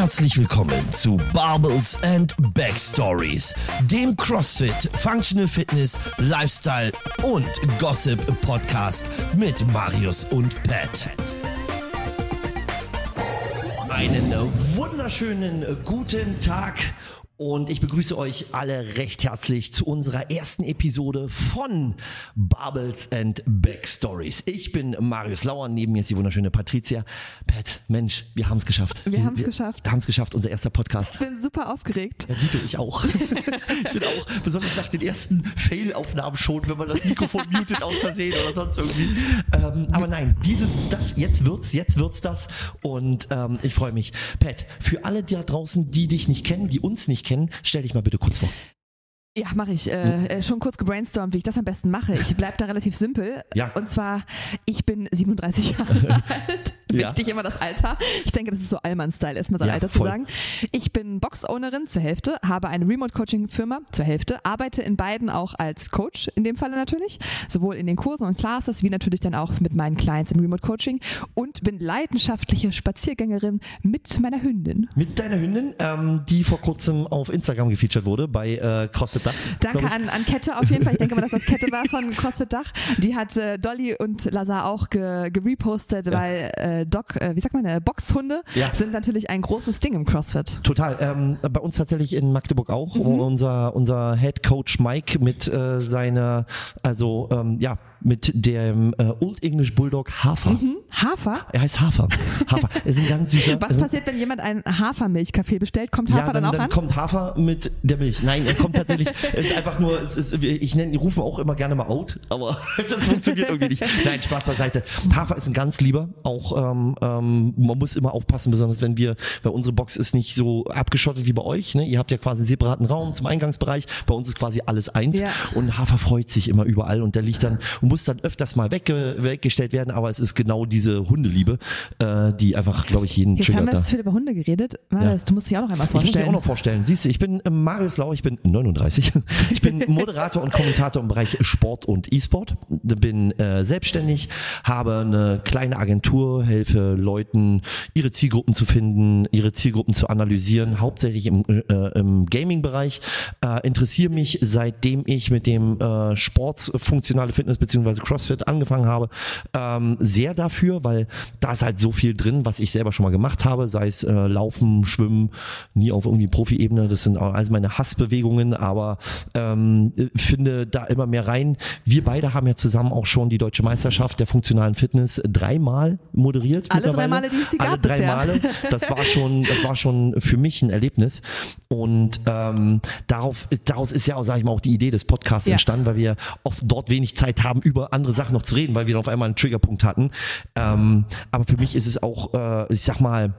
Herzlich willkommen zu Barbels and Backstories, dem CrossFit, Functional Fitness, Lifestyle und Gossip Podcast mit Marius und Pat. Einen wunderschönen guten Tag und ich begrüße euch alle recht herzlich zu unserer ersten Episode von Bubbles and Backstories. Ich bin Marius Lauer, neben mir ist die wunderschöne Patricia. Pat, Mensch, wir haben es geschafft. Wir haben es geschafft. Wir haben es geschafft, unser erster Podcast. Ich bin super aufgeregt. Ja, Dito, ich auch. ich bin auch, besonders nach den ersten Fail-Aufnahmen schon, wenn man das Mikrofon mutet aus Versehen oder sonst irgendwie. Ähm, aber nein, dieses, das, jetzt wird's, jetzt wird's das. Und ähm, ich freue mich. Pat, für alle da draußen, die dich nicht kennen, die uns nicht kennen, kennen. Stell dich mal bitte kurz vor. Ja, mache ich. Äh, äh, schon kurz gebrainstormt, wie ich das am besten mache. Ich bleibe da relativ simpel. Ja. Und zwar, ich bin 37 Jahre alt. Wichtig ja. immer das Alter. Ich denke, das ist so Allmann-Style, erstmal sein ja, Alter voll. zu sagen. Ich bin Box-Ownerin zur Hälfte, habe eine Remote-Coaching-Firma zur Hälfte, arbeite in beiden auch als Coach, in dem Falle natürlich, sowohl in den Kursen und Classes, wie natürlich dann auch mit meinen Clients im Remote-Coaching und bin leidenschaftliche Spaziergängerin mit meiner Hündin. Mit deiner Hündin, ähm, die vor kurzem auf Instagram gefeatured wurde bei äh, CrossFit Dach. Danke an, an Kette auf jeden Fall. Ich denke mal, dass das Kette war von CrossFit Dach. Die hat äh, Dolly und Lazar auch gerepostet, ge ja. weil äh, Doc, äh, wie sagt man, äh, Boxhunde ja. sind natürlich ein großes Ding im CrossFit. Total. Ähm, bei uns tatsächlich in Magdeburg auch. Mhm. Unser, unser Head Coach Mike mit äh, seiner, also ähm, ja, mit dem äh, Old English Bulldog Hafer. Mhm. Hafer? Er heißt Hafer. Hafer. Er ist ein ganz süßer. Was passiert, wenn jemand einen Hafermilchkaffee bestellt? Kommt Hafer ja, dann, dann auch dann an? kommt Hafer mit der Milch. Nein, er kommt tatsächlich. es ist einfach nur, es ist, ich nenne, rufen auch immer gerne mal out, aber das funktioniert irgendwie nicht. Nein, Spaß beiseite. Hafer ist ein ganz lieber. Auch ähm, ähm, man muss immer aufpassen, besonders wenn wir, weil unsere Box ist nicht so abgeschottet wie bei euch. Ne? Ihr habt ja quasi einen separaten Raum zum Eingangsbereich. Bei uns ist quasi alles eins. Ja. Und Hafer freut sich immer überall und der liegt dann und muss dann öfters mal wegge weggestellt werden. Aber es ist genau diese Hundeliebe, äh, die einfach, glaube ich, jeden Jetzt triggert. haben wir viel über Hunde geredet. Marius, ja. du musst dich auch noch einmal vorstellen. Ich muss mich auch noch vorstellen. Siehst du, ich bin äh, Marius Lau, ich bin 39. Ich bin Moderator und Kommentator im Bereich Sport und E-Sport. Bin äh, selbstständig, habe eine kleine Agentur, helfe Leuten, ihre Zielgruppen zu finden, ihre Zielgruppen zu analysieren, hauptsächlich im, äh, im Gaming-Bereich. Äh, interessiere mich, seitdem ich mit dem äh, Sport, funktionale Fitness bzw. CrossFit angefangen habe, ähm, sehr dafür, weil da ist halt so viel drin, was ich selber schon mal gemacht habe, sei es äh, Laufen, Schwimmen, nie auf irgendwie Profi-Ebene, das sind auch alles meine Hassbewegungen, aber ähm, finde da immer mehr rein. Wir beide haben ja zusammen auch schon die deutsche Meisterschaft der funktionalen Fitness dreimal moderiert. Alle drei Male, die es sie Alle gab drei bisher. Male. Das war schon, das war schon für mich ein Erlebnis. Und ähm, darauf, daraus ist ja auch, sage ich mal, auch die Idee des Podcasts ja. entstanden, weil wir oft dort wenig Zeit haben, über andere Sachen noch zu reden, weil wir dann auf einmal einen Triggerpunkt hatten. Ähm, aber für mich ist es auch, äh, ich sag mal,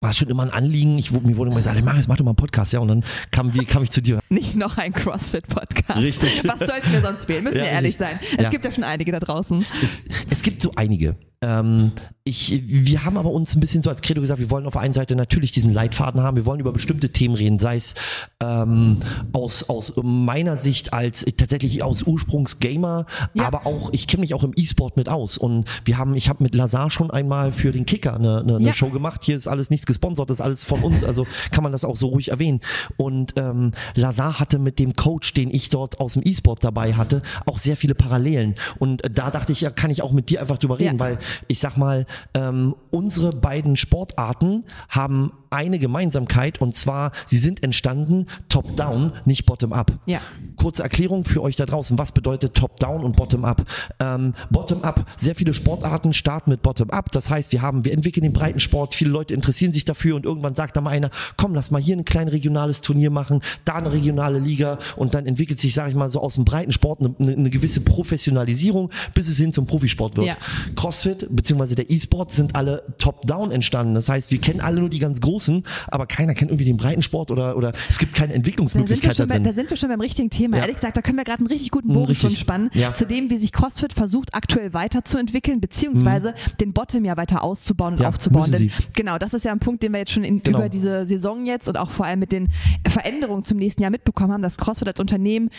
war schon immer ein Anliegen. Ich, mir wurde immer gesagt, Marius, mach doch mal einen Podcast, ja. Und dann kam, wie, kam ich zu dir. Nicht noch ein CrossFit-Podcast. Richtig. Was sollten wir sonst wählen? Müssen Ja, wir ehrlich richtig. sein. Es Ja. gibt ja schon einige da draußen. Es, es gibt so einige. Ähm, ich, wir haben aber uns ein bisschen so als Credo gesagt, wir wollen auf der einen Seite natürlich diesen Leitfaden haben, wir wollen über bestimmte Themen reden, sei es ähm, aus, aus meiner Sicht als tatsächlich aus Ursprungsgamer, Ja. aber auch, ich kenne mich auch im E-Sport mit aus und wir haben, ich habe mit Lazar schon einmal für den Kicker eine, eine, eine Ja. Show gemacht, hier ist alles nichts gesponsert, das ist alles von uns, also kann man das auch so ruhig erwähnen und ähm, Lazar hatte mit dem Coach, den ich dort aus dem E-Sport dabei hatte, auch sehr viele Parallelen und äh, da dachte ich, ja, kann ich auch mit dir einfach drüber reden, Ja. weil ich sag mal, ähm, unsere beiden Sportarten haben eine Gemeinsamkeit und zwar, sie sind entstanden top-down, nicht bottom-up. Ja. Kurze Erklärung für euch da draußen, was bedeutet top-down und bottom-up? Ähm, bottom-up, sehr viele Sportarten starten mit bottom-up, das heißt, wir haben, wir entwickeln den Breitensport, viele Leute interessieren sich dafür und irgendwann sagt da mal einer, komm, lass mal hier ein kleines regionales Turnier machen, da eine regionale Liga und dann entwickelt sich, sage ich mal, so aus dem Breitensport eine, eine, gewisse Professionalisierung, bis es hin zum Profisport wird. Ja. CrossFit bzw. der E-Sport sind alle top-down entstanden. Das heißt, wir kennen alle nur die ganz großen, aber keiner kennt irgendwie den Breitensport oder, oder es gibt keine Entwicklungsmöglichkeit da bei, da sind wir schon beim richtigen Thema. Ja. Ehrlich gesagt, da können wir gerade einen richtig guten Bogen richtig. schon spannen, Ja. zu dem, wie sich CrossFit versucht, aktuell weiterzuentwickeln, beziehungsweise den Bottom ja weiter auszubauen und Mhm. Ja, aufzubauen. Denn genau, das ist ja ein Punkt, den wir jetzt schon in, Genau. über diese Saison jetzt und auch vor allem mit den Veränderungen zum nächsten Jahr mitbekommen haben, dass CrossFit als Unternehmen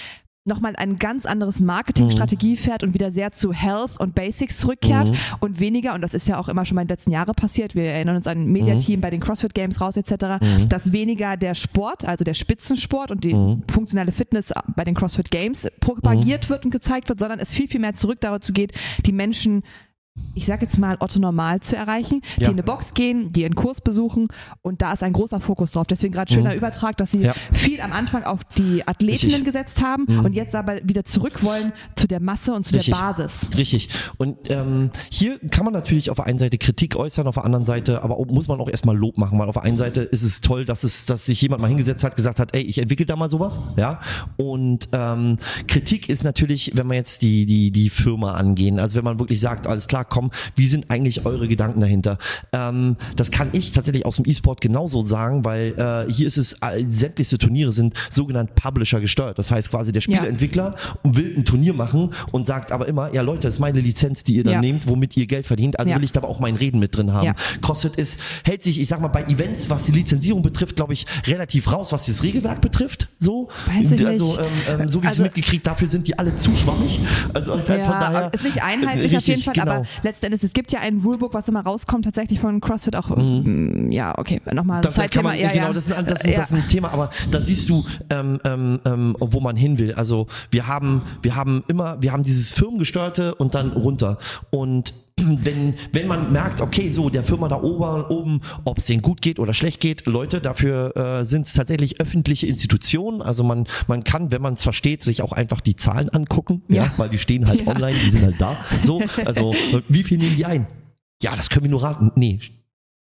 nochmal ein ganz anderes Marketingstrategie mhm. fährt und wieder sehr zu Health und Basics zurückkehrt mhm. und weniger, und das ist ja auch immer schon mal in den letzten Jahren passiert, wir erinnern uns an ein Mediateam mhm. bei den CrossFit Games raus etc., mhm. dass weniger der Sport, also der Spitzensport und die mhm. funktionelle Fitness bei den CrossFit Games propagiert mhm. wird und gezeigt wird, sondern es viel, viel mehr zurück dazu geht, die Menschen ich sage jetzt mal, Otto Normal zu erreichen, die ja. in eine Box gehen, die einen Kurs besuchen und da ist ein großer Fokus drauf. Deswegen gerade schöner mhm. Übertrag, dass sie ja. viel am Anfang auf die Athletinnen Richtig. gesetzt haben mhm. und jetzt aber wieder zurück wollen zu der Masse und zu Richtig. der Basis. Richtig. Und ähm, hier kann man natürlich auf der einen Seite Kritik äußern, auf der anderen Seite aber muss man auch erstmal Lob machen, weil auf der einen Seite ist es toll, dass es, dass sich jemand mal hingesetzt hat, gesagt hat, ey, ich entwickle da mal sowas, ja. Und ähm, Kritik ist natürlich, wenn man jetzt die die die Firma angehen, also wenn man wirklich sagt, alles klar, komm, wie sind eigentlich eure Gedanken dahinter? Ähm, das kann ich tatsächlich aus dem E-Sport genauso sagen, weil äh, hier ist es, äh, sämtlichste Turniere sind sogenannt Publisher gesteuert. Das heißt quasi der Spieleentwickler ja. will ein Turnier machen und sagt aber immer, ja Leute, das ist meine Lizenz, die ihr dann ja. nehmt, womit ihr Geld verdient. Also will ich da aber auch mein Reden mit drin haben. CrossFit ist, hält sich, ich sag mal, bei Events, was die Lizenzierung betrifft, glaube ich, relativ raus, was das Regelwerk betrifft. So. Weiß ich also, ähm, ähm, so wie also, ich es mitgekriegt, dafür sind die alle zu schwammig. Also ja, von daher. Ist nicht einheitlich richtig, auf jeden Fall, genau. aber letztendlich, es gibt ja ein Rulebook, was immer rauskommt, tatsächlich von CrossFit auch. Mhm. Mm, ja, okay, nochmal das Zeitthema. Man, ja, genau, ja. Das, ist ein, das, ist, das ist ein Thema, aber da siehst du, ähm, ähm, ähm, wo man hin will. Also wir haben, wir haben immer, wir haben dieses Firmengesteuerte und dann runter. Und wenn, wenn man merkt, okay, so der Firma da oben, oben ob es denen gut geht oder schlecht geht, Leute, dafür äh, sind es tatsächlich öffentliche Institutionen. Also man, man kann, wenn man es versteht, sich auch einfach die Zahlen angucken, ja, ja weil die stehen halt ja. online, die sind halt da. So, also wie viel nehmen die ein? Ja, das können wir nur raten. Nee,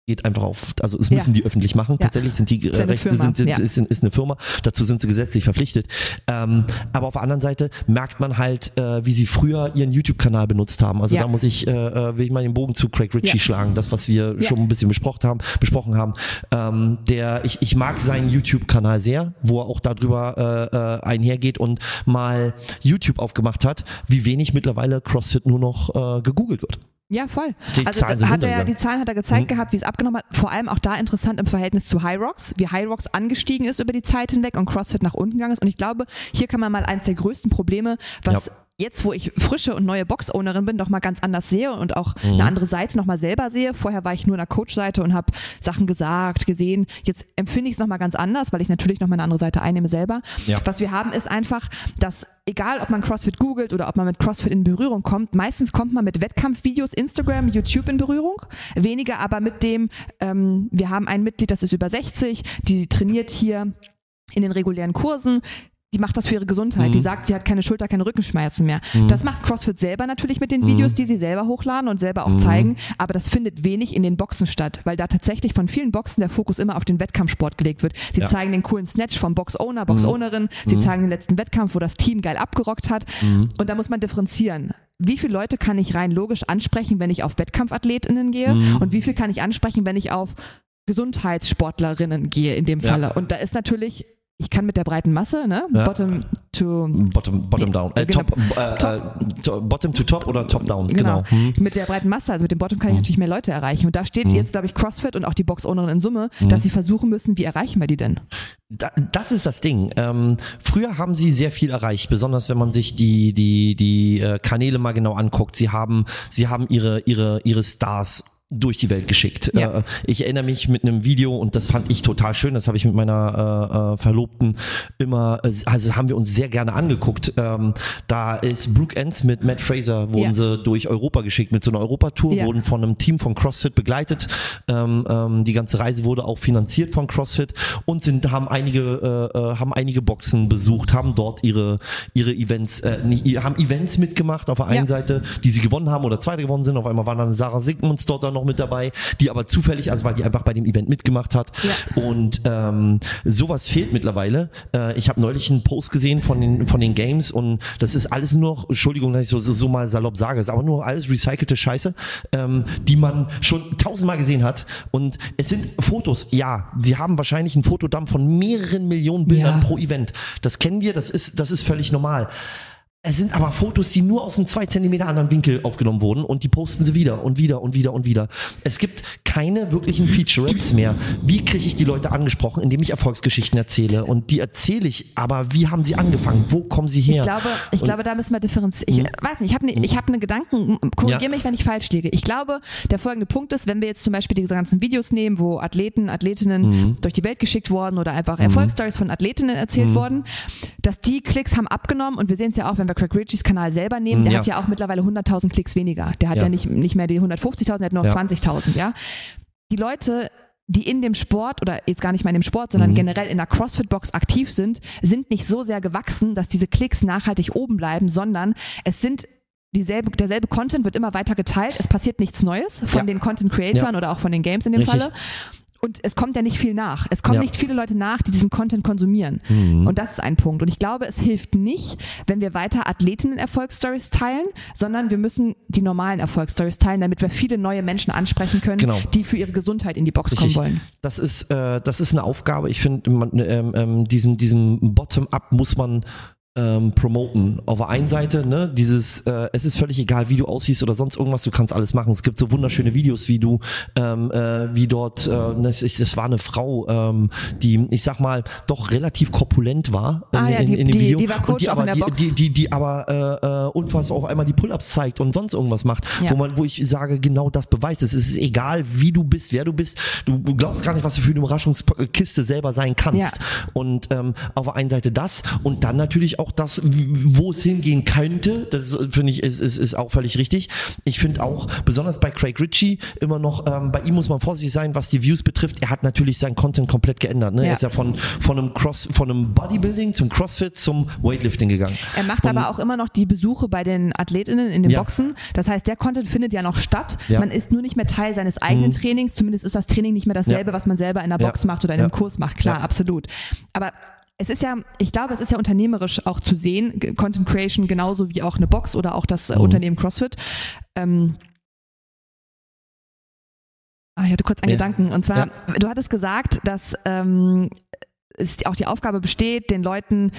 geht einfach auf, also es müssen ja. die öffentlich machen. Ja. Tatsächlich sind die äh, Rechte sind, sind, ja. ist, ist, eine Firma, dazu sind sie gesetzlich verpflichtet. Ähm, aber auf der anderen Seite merkt man halt, äh, wie sie früher ihren YouTube-Kanal benutzt haben. Also da muss ich, äh, äh, will ich mal den Bogen zu Craig Ritchie schlagen, das, was wir schon ein bisschen besprochen haben, besprochen haben. Ähm, der, ich, ich mag seinen YouTube-Kanal sehr, wo er auch darüber äh, äh, einhergeht und mal YouTube aufgemacht hat, wie wenig mittlerweile CrossFit nur noch äh, gegoogelt wird. Ja, voll. Die also Zahlen hat er, die Zahlen hat er gezeigt mhm. gehabt, wie es abgenommen hat. Vor allem auch da interessant im Verhältnis zu High Rocks, wie High Rocks angestiegen ist über die Zeit hinweg und CrossFit nach unten gegangen ist. Und ich glaube, hier kann man mal eins der größten Probleme, was ja jetzt, wo ich frische und neue Box-Ownerin bin, noch mal ganz anders sehe und auch mhm. eine andere Seite noch mal selber sehe. Vorher war ich nur in der Coach-Seite und habe Sachen gesagt, gesehen. Jetzt empfinde ich es noch mal ganz anders, weil ich natürlich noch mal eine andere Seite einnehme selber. Ja. Was wir haben, ist einfach, dass egal, ob man CrossFit googelt oder ob man mit CrossFit in Berührung kommt, meistens kommt man mit Wettkampfvideos, Instagram, YouTube in Berührung. Weniger aber mit dem, ähm, wir haben ein Mitglied, das ist über 60, die trainiert hier in den regulären Kursen, die macht das für ihre Gesundheit. Mhm. Die sagt, sie hat keine Schulter, keine Rückenschmerzen mehr. Mhm. Das macht CrossFit selber natürlich mit den mhm. Videos, die sie selber hochladen und selber auch mhm. zeigen. Aber das findet wenig in den Boxen statt, weil da tatsächlich von vielen Boxen der Fokus immer auf den Wettkampfsport gelegt wird. Sie ja. zeigen den coolen Snatch vom Box-Owner, Box-Ownerin. Sie zeigen den letzten Wettkampf, wo das Team geil abgerockt hat. Und da muss man differenzieren wie viele Leute kann ich rein logisch ansprechen, wenn ich auf Wettkampfathletinnen gehe mhm. und wie viel kann ich ansprechen, wenn ich auf Gesundheitssportlerinnen gehe in dem Falle. Ja. Und da ist natürlich ich kann mit der breiten Masse, ne? Ja. Bottom to Bottom, bottom down. Äh, genau. top, äh, top. Äh, bottom to top oder top down, genau. genau. Mhm. Mit der breiten Masse, also mit dem Bottom kann ich mhm. natürlich mehr Leute erreichen. Und da steht mhm. jetzt, glaube ich, CrossFit und auch die Box-Ownerin in Summe, mhm. dass sie versuchen müssen, wie erreichen wir die denn? Da, das ist das Ding. Ähm, früher haben sie sehr viel erreicht, besonders wenn man sich die, die, die äh, Kanäle mal genau anguckt. Sie haben, sie haben ihre, ihre, ihre Stars durch die Welt geschickt. Ja. Äh, ich erinnere mich mit einem Video und das fand ich total schön. Das habe ich mit meiner äh, äh Verlobten immer, äh, also haben wir uns sehr gerne angeguckt. Ähm, da ist Brooke Ends mit Matt Fraser wurden ja. sie durch Europa geschickt mit so einer Europatour, ja. wurden von einem Team von CrossFit begleitet. Ähm, ähm, die ganze Reise wurde auch finanziert von CrossFit und sind haben einige äh, haben einige Boxen besucht, haben dort ihre ihre Events äh, haben Events mitgemacht auf der einen Seite, die sie gewonnen haben oder zweite gewonnen sind. Auf einmal waren dann Sarah Sigmunds dort dann noch mit dabei, die aber zufällig, also weil die einfach bei dem Event mitgemacht hat. Ja. Und ähm, sowas fehlt mittlerweile. Äh, ich habe neulich einen Post gesehen von den von den Games und das ist alles nur noch, Entschuldigung, dass ich so, so, so mal salopp sage, ist aber nur alles recycelte Scheiße, ähm, die man schon tausendmal gesehen hat. Und es sind Fotos, ja, sie haben wahrscheinlich einen Fotodamm von mehreren Millionen Bildern ja. pro Event. Das kennen wir, das ist, das ist völlig normal. Es sind aber Fotos, die nur aus einem zwei Zentimeter anderen Winkel aufgenommen wurden und die posten sie wieder und wieder und wieder und wieder. Es gibt keine wirklichen Featurettes mehr. Wie kriege ich die Leute angesprochen, indem ich Erfolgsgeschichten erzähle? Und die erzähle ich, aber wie haben sie angefangen? Wo kommen sie her? Ich glaube, ich glaube da müssen wir differenzieren. Ich hm. weiß nicht, ich habe ne, hab einen Gedanken, korrigiere ja. mich, wenn ich falsch liege. Ich glaube, der folgende Punkt ist, wenn wir jetzt zum Beispiel diese ganzen Videos nehmen, wo Athleten, Athletinnen mhm. durch die Welt geschickt wurden oder einfach mhm. Erfolgsstories von Athletinnen erzählt mhm. wurden, dass die Klicks haben abgenommen und wir sehen es ja auch, wenn wir Craig Richies Kanal selber nehmen, der ja. hat ja auch mittlerweile 100.000 Klicks weniger. Der hat ja, ja nicht, nicht mehr die 150.000, der hat nur ja. 20.000, ja. Die Leute die in dem Sport oder jetzt gar nicht mal in dem Sport, sondern mhm. generell in der CrossFit-Box aktiv sind, sind nicht so sehr gewachsen, dass diese Klicks nachhaltig oben bleiben, sondern es sind dieselbe, derselbe Content wird immer weiter geteilt. Es passiert nichts Neues von ja. den Content-Creatoren ja. oder auch von den Games in dem Richtig. Falle. Und es kommt ja nicht viel nach. Es kommen ja. nicht viele Leute nach, die diesen Content konsumieren. Mhm. Und das ist ein Punkt. Und ich glaube, es hilft nicht, wenn wir weiter Athletinnen-Erfolgsstories teilen, sondern wir müssen die normalen Erfolgsstories teilen, damit wir viele neue Menschen ansprechen können, genau. die für ihre Gesundheit in die Box kommen wollen. Das ist, äh, das ist eine Aufgabe. Ich finde, ähm, ähm, diesen, diesen Bottom-up muss man ähm, promoten. Auf der einen Seite, ne, dieses, äh, es ist völlig egal, wie du aussiehst oder sonst irgendwas, du kannst alles machen. Es gibt so wunderschöne Videos, wie du, ähm, äh, wie dort, äh, das, das war eine Frau, ähm, die, ich sag mal, doch relativ korpulent war in, ah, ja, in, die, in, dem die, Video. Die war Coach die aber, in der die, Box. Die, die, die aber äh, äh, unfassbar auf einmal die Pull-Ups zeigt und sonst irgendwas macht, ja. wo man, wo ich sage, genau das beweist. Es ist egal, wie du bist, wer du bist. Du, du glaubst gar nicht, was du für eine Überraschungskiste selber sein kannst. Ja. Und ähm, auf der einen Seite das und dann natürlich auch das, wo es hingehen könnte, das finde ich ist, ist, ist auch völlig richtig. Ich finde auch, besonders bei Craig Ritchie, immer noch, ähm, bei ihm muss man vorsichtig sein, was die Views betrifft. Er hat natürlich seinen Content komplett geändert. Ne? Ja. Er ist ja von, von einem Cross, von einem Bodybuilding zum Crossfit zum Weightlifting gegangen. Er macht Und, aber auch immer noch die Besuche bei den Athletinnen in den ja. Boxen. Das heißt, der Content findet ja noch statt. Ja. Man ist nur nicht mehr Teil seines eigenen mhm. Trainings. Zumindest ist das Training nicht mehr dasselbe, was man selber in der Box macht oder in einem Kurs macht. Klar, absolut. Aber es ist ja, ich glaube, es ist ja unternehmerisch auch zu sehen, Content Creation genauso wie auch eine Box oder auch das mhm. Unternehmen CrossFit. Ähm, ah, ich hatte kurz einen ja. Gedanken. Und zwar, ja. du hattest gesagt, dass ähm, es auch die Aufgabe besteht, den Leuten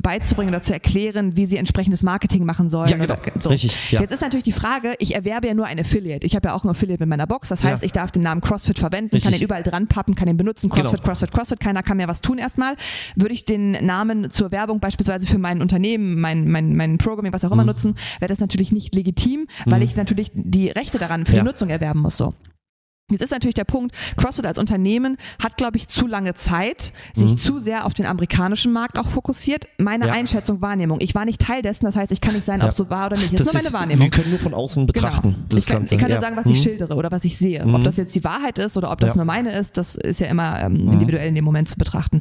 beizubringen oder zu erklären, wie sie entsprechendes Marketing machen sollen. Ja, genau. so. Richtig, ja. Jetzt ist natürlich die Frage, ich erwerbe ja nur ein Affiliate. Ich habe ja auch ein Affiliate mit meiner Box. Das heißt, ja. ich darf den Namen CrossFit verwenden, Richtig. kann den überall dran pappen, kann den benutzen. CrossFit, genau. CrossFit, CrossFit. Keiner kann mir was tun erstmal. Würde ich den Namen zur Werbung beispielsweise für mein Unternehmen, mein, mein, mein Programming, was auch immer mhm. nutzen, wäre das natürlich nicht legitim, weil mhm. ich natürlich die Rechte daran für ja. die Nutzung erwerben muss. So. Jetzt ist natürlich der Punkt, CrossFit als Unternehmen hat, glaube ich, zu lange Zeit, sich mhm. zu sehr auf den amerikanischen Markt auch fokussiert. Meine ja. Einschätzung, Wahrnehmung. Ich war nicht Teil dessen, das heißt, ich kann nicht sein, ja. ob so war oder nicht. Das, das ist nur meine Wahrnehmung. Wir können nur von außen genau. betrachten. Genau. ich, kann, ich kann, nur sagen, was ich mhm. schildere oder was ich sehe. Mhm. Ob das jetzt die Wahrheit ist oder ob das nur meine ist, das ist ja immer ähm, mhm. individuell in dem Moment zu betrachten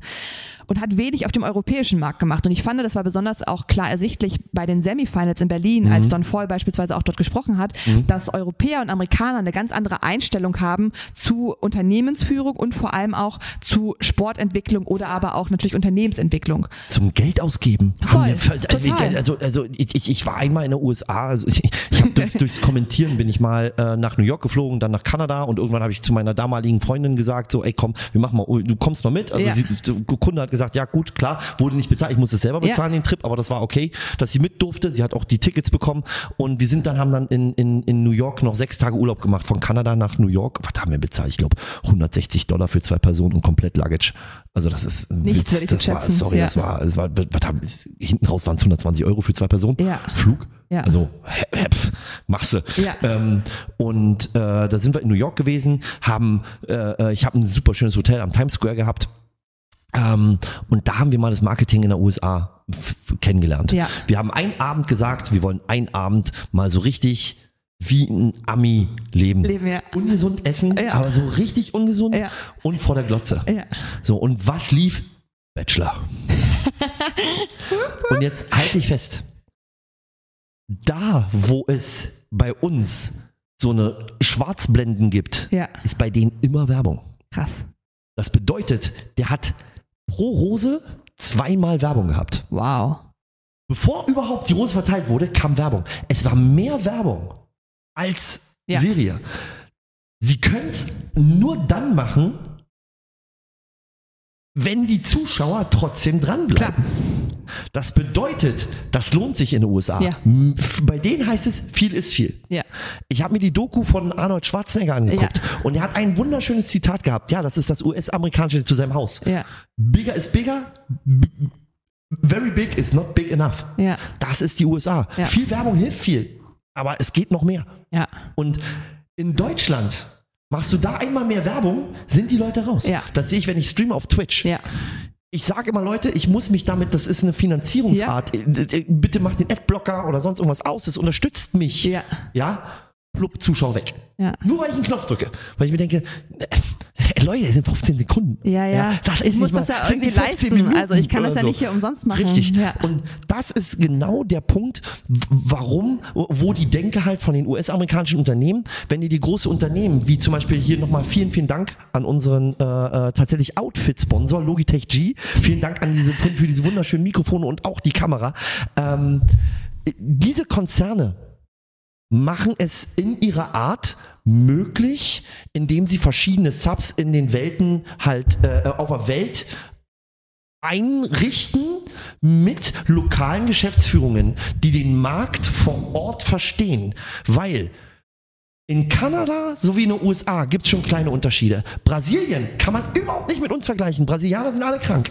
und hat wenig auf dem europäischen Markt gemacht. Und ich fand, das war besonders auch klar ersichtlich bei den Semifinals in Berlin, mhm. als Don Fall beispielsweise auch dort gesprochen hat, mhm. dass Europäer und Amerikaner eine ganz andere Einstellung haben zu Unternehmensführung und vor allem auch zu Sportentwicklung oder aber auch natürlich Unternehmensentwicklung. Zum Geld ausgeben. Voll, also, total. also, also ich, ich war einmal in den USA, also ich, ich durchs, durchs Kommentieren bin ich mal äh, nach New York geflogen, dann nach Kanada und irgendwann habe ich zu meiner damaligen Freundin gesagt, so, ey komm, wir machen mal, du kommst mal mit. Also ja. sie, der Kunde hat gesagt, gesagt, ja gut, klar, wurde nicht bezahlt, ich musste es selber bezahlen, ja. den Trip, aber das war okay, dass sie mit durfte. Sie hat auch die Tickets bekommen und wir sind dann, haben dann in, in, in New York noch sechs Tage Urlaub gemacht, von Kanada nach New York. Was haben wir bezahlt? Ich glaube 160 Dollar für zwei Personen und komplett Luggage. Also das ist ein Nichts Witz. Das war, sorry, ja. das war, das war, was haben, hinten raus waren es 120 Euro für zwei Personen. Ja. Flug. Ja. Also pff, machst du. Ja. Ähm, und äh, da sind wir in New York gewesen, haben, äh, äh ich habe ein super schönes Hotel am Times Square gehabt ähm, und da haben wir mal das Marketing in der USA kennengelernt. Ja. Wir haben einen Abend gesagt, wir wollen einen Abend mal so richtig wie ein Ami leben. leben ja. Ungesund essen, ja. aber so richtig ungesund ja. und vor der Glotze. So, und was lief? Bachelor. und jetzt halte ich fest. Da, wo es bei uns so eine Schwarzblenden gibt, ist bei denen immer Werbung. Krass. Das bedeutet, der hat pro Rose zweimal Werbung gehabt. Wow. Bevor überhaupt die Rose verteilt wurde, kam Werbung. Es war mehr Werbung als ja. Serie. Sie können es nur dann machen, wenn die Zuschauer trotzdem dranbleiben. Klar. Das bedeutet, das lohnt sich in den USA. Ja. Bei denen heißt es, viel ist viel. Ja. Ich habe mir die Doku von Arnold Schwarzenegger angeguckt ja. und er hat ein wunderschönes Zitat gehabt. Ja, das ist das US-amerikanische zu seinem Haus. Ja. Bigger is bigger. Very big is not big enough. Das ist die USA. Viel Werbung hilft viel, aber es geht noch mehr. Ja. Und in Deutschland machst du da einmal mehr Werbung, sind die Leute raus. Ja. Das sehe ich, wenn ich streame auf Twitch. Ja. Ich sage immer, Leute, ich muss mich damit, das ist eine Finanzierungsart. Ja. Bitte mach den Adblocker oder sonst irgendwas aus. Das unterstützt mich. Ja. Ja. Plupp, Zuschauer weg. Ja. Nur weil ich einen Knopf drücke. Weil ich mir denke, äh, Leute, das sind 15 Sekunden. Ja, ja. ja das ich ist muss nicht das ja irgendwie leisten. Minuten also ich kann das ja so. nicht hier umsonst machen. Richtig. Ja. Und das ist genau der Punkt, warum, wo die Denke halt von den US-amerikanischen Unternehmen, wenn die die große Unternehmen, wie zum Beispiel hier nochmal vielen, vielen Dank an unseren äh, äh, tatsächlich Outfit-Sponsor, Logitech G. Vielen Dank an diese, für diese wunderschönen Mikrofone und auch die Kamera. Ähm, diese Konzerne, machen es in ihrer Art möglich, indem sie verschiedene Subs in den Welten halt äh, auf der Welt einrichten mit lokalen Geschäftsführungen, die den Markt vor Ort verstehen. Weil in Kanada sowie in den USA gibt es schon kleine Unterschiede. Brasilien kann man überhaupt nicht mit uns vergleichen. Brasilianer sind alle krank.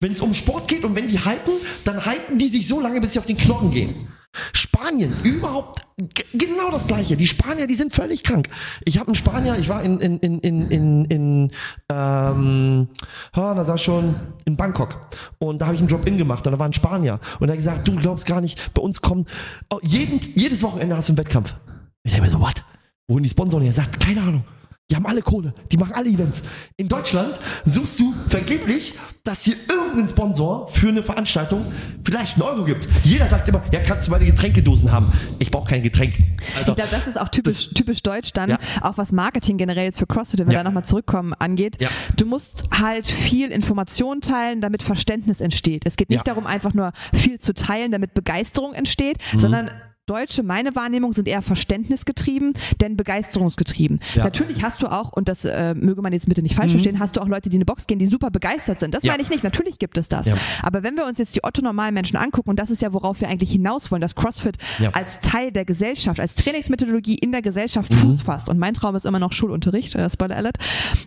Wenn es um Sport geht und wenn die hypen, dann hypen die sich so lange, bis sie auf den Knochen gehen. Spanien, überhaupt genau das gleiche. Die Spanier, die sind völlig krank. Ich habe einen Spanier, ich war in, in, in, in, in, in ähm, oh, da sag schon, in Bangkok. Und da habe ich einen Drop-In gemacht und da war ein Spanier. Und er hat gesagt, du glaubst gar nicht, bei uns kommt, oh, jeden, jedes Wochenende hast du einen Wettkampf. Ich denke mir so, what? Wohin die Sponsoren? Er sagt, keine Ahnung. Die haben alle Kohle, die machen alle Events. In Deutschland suchst du vergeblich, dass hier irgendein Sponsor für eine Veranstaltung vielleicht einen Euro gibt. Jeder sagt immer, ja, kannst du meine Getränkedosen haben. Ich brauche kein Getränk. Alter, ich glaube, das ist auch typisch, das, typisch deutsch dann, ja. auch was Marketing generell jetzt für CrossFit, wenn wir ja. da nochmal zurückkommen, angeht. Ja. Du musst halt viel Information teilen, damit Verständnis entsteht. Es geht nicht darum, einfach nur viel zu teilen, damit Begeisterung entsteht, mhm. sondern Deutsche, meine Wahrnehmung, sind eher verständnisgetrieben, denn begeisterungsgetrieben. Ja. Natürlich hast du auch, und das äh, möge man jetzt bitte nicht falsch mhm. verstehen, hast du auch Leute, die in eine Box gehen, die super begeistert sind. Das ja. meine ich nicht. Natürlich gibt es das. Ja. Aber wenn wir uns jetzt die Otto-normalen Menschen angucken, und das ist ja, worauf wir eigentlich hinaus wollen, dass CrossFit als Teil der Gesellschaft, als Trainingsmethodologie in der Gesellschaft mhm. Fuß fasst. Und mein Traum ist immer noch Schulunterricht, äh, Spoiler Alert.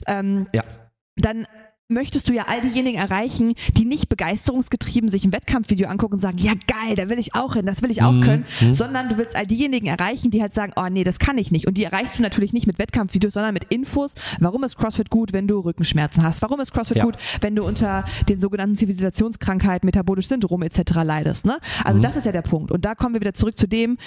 Ähm, ja. Dann möchtest du ja all diejenigen erreichen, die nicht begeisterungsgetrieben sich ein Wettkampfvideo angucken und sagen, ja geil, da will ich auch hin, das will ich auch mhm. können, mhm. sondern du willst all diejenigen erreichen, die halt sagen, oh nee, das kann ich nicht. Und die erreichst du natürlich nicht mit Wettkampfvideos, sondern mit Infos, warum ist CrossFit gut, wenn du Rückenschmerzen hast, warum ist CrossFit ja. gut, wenn du unter den sogenannten Zivilisationskrankheiten, metabolisch Syndrom etc. leidest. Ne? Also mhm. das ist ja der Punkt. Und da kommen wir wieder zurück zu dem,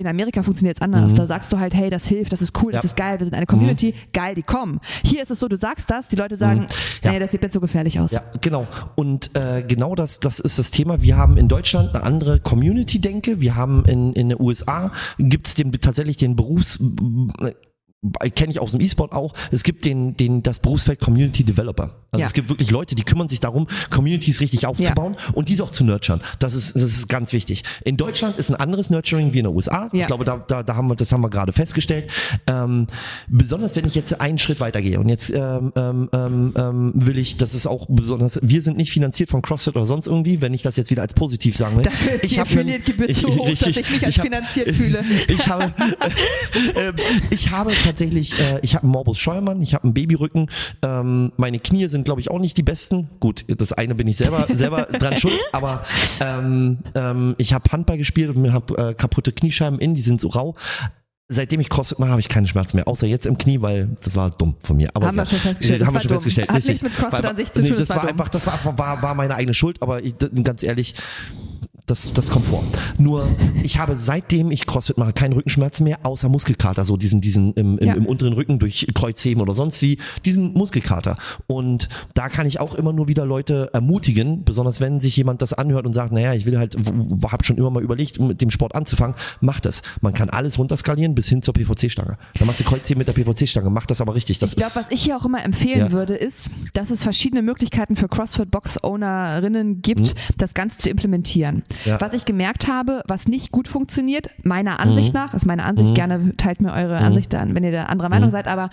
in Amerika funktioniert es anders. Mhm. Da sagst du halt, hey, das hilft, das ist cool, ja. das ist geil, wir sind eine Community, mhm. geil, die kommen. Hier ist es so, du sagst das, die Leute sagen, mhm. ja. nee, das sieht nicht so gefährlich aus. Ja, genau. Und äh, genau das, das ist das Thema. Wir haben in Deutschland eine andere Community-Denke. Wir haben in, in den USA gibt es tatsächlich den Berufs kenne ich aus dem E-Sport auch, es gibt den, den, das Berufsfeld Community Developer. Also ja. es gibt wirklich Leute, die kümmern sich darum, Communities richtig aufzubauen ja. und diese auch zu nurturen. Das ist, das ist ganz wichtig. In Deutschland ist ein anderes Nurturing wie in den USA. Ja. Ich glaube, da, da, da haben wir, das haben wir gerade festgestellt. Ähm, besonders wenn ich jetzt einen Schritt weitergehe und jetzt ähm, ähm, ähm, ähm will ich, das ist auch besonders, wir sind nicht finanziert von CrossFit oder sonst irgendwie, wenn ich das jetzt wieder als positiv sagen will. Dafür ist ich habe Gebühr zu hoch, richtig, dass ich mich als ich hab, finanziert fühle. Ich habe, äh, ich habe tatsächlich, äh, ich habe einen Morbus Scheuermann, ich habe einen Babyrücken, ähm, meine Knie sind, glaube ich, auch nicht die besten. Gut, das eine bin ich selber, selber dran schuld, aber ähm, ähm, ich habe Handball gespielt und habe äh, kaputte Kniescheiben in, die sind so rau. Seitdem ich CrossFit mache, habe ich keine Schmerzen mehr, außer jetzt im Knie, weil das war dumm von mir. Aber haben wir schon festgestellt. Haben wir schon festgestellt. Hat nichts mit CrossFit an sich zu tun. Nee, das, das war, war einfach, das war, war, war meine eigene Schuld, aber ich, ganz ehrlich, das, das kommt vor. Nur ich habe seitdem ich CrossFit mache keinen Rückenschmerzen mehr, außer Muskelkater, so diesen, diesen im, im, ja. im unteren Rücken durch Kreuzheben oder sonst wie, diesen Muskelkater. Und da kann ich auch immer nur wieder Leute ermutigen, besonders wenn sich jemand das anhört und sagt, naja, ich will halt, habe schon immer mal überlegt, mit dem Sport anzufangen, mach das. Man kann alles runterskalieren bis hin zur PVC-Stange. Dann machst du Kreuzheben mit der PVC-Stange, mach das aber richtig. Das ich glaube, was ich hier auch immer empfehlen ja. würde, ist, dass es verschiedene Möglichkeiten für CrossFit-Box-Ownerinnen gibt, mhm. das Ganze zu implementieren. Ja. Was ich gemerkt habe, was nicht gut funktioniert, meiner Ansicht mhm. nach, ist meine Ansicht, mhm. gerne teilt mir eure mhm. Ansicht an, wenn ihr da anderer Meinung mhm. seid, aber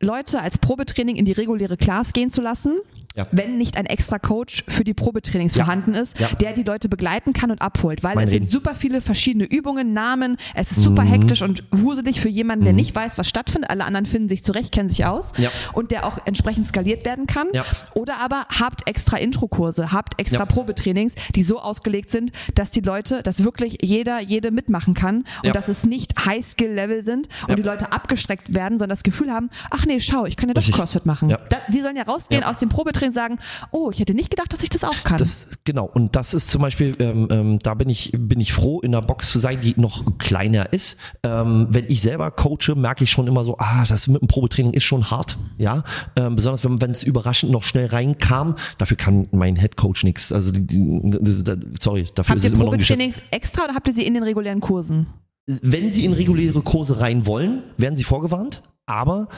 Leute als Probetraining in die reguläre Class gehen zu lassen, ja. wenn nicht ein extra Coach für die Probetrainings ja. vorhanden ist, ja. der die Leute begleiten kann und abholt. Weil mein es Reden. sind super viele verschiedene Übungen, Namen, es ist super mhm. hektisch und wuselig für jemanden, der mhm. nicht weiß, was stattfindet. Alle anderen finden sich zurecht, kennen sich aus und der auch entsprechend skaliert werden kann. Oder aber habt extra Intro-Kurse, habt extra Probetrainings, die so ausgelegt sind, dass die Leute, dass wirklich jeder, jede mitmachen kann und dass es nicht High-Skill-Level sind und die Leute abgestreckt werden, sondern das Gefühl haben, ach nee, schau, ich kann ja doch CrossFit machen. Da, sie sollen ja rausgehen aus dem Probetraining und sagen, oh, ich hätte nicht gedacht, dass ich das auch kann. Das, genau, und das ist zum Beispiel, ähm, ähm, da bin ich, bin ich froh, in einer Box zu sein, die noch kleiner ist. Ähm, wenn ich selber coache, merke ich schon immer so, ah, das mit dem Probetraining ist schon hart, ja. Ähm, besonders wenn es überraschend noch schnell reinkam. Dafür kann mein Head Coach nichts. Also, die, die, sorry, dafür habt ist es immer noch ein Probetrainings extra oder habt ihr sie in den regulären Kursen? Wenn Sie in reguläre Kurse rein wollen, werden Sie vorgewarnt. Aber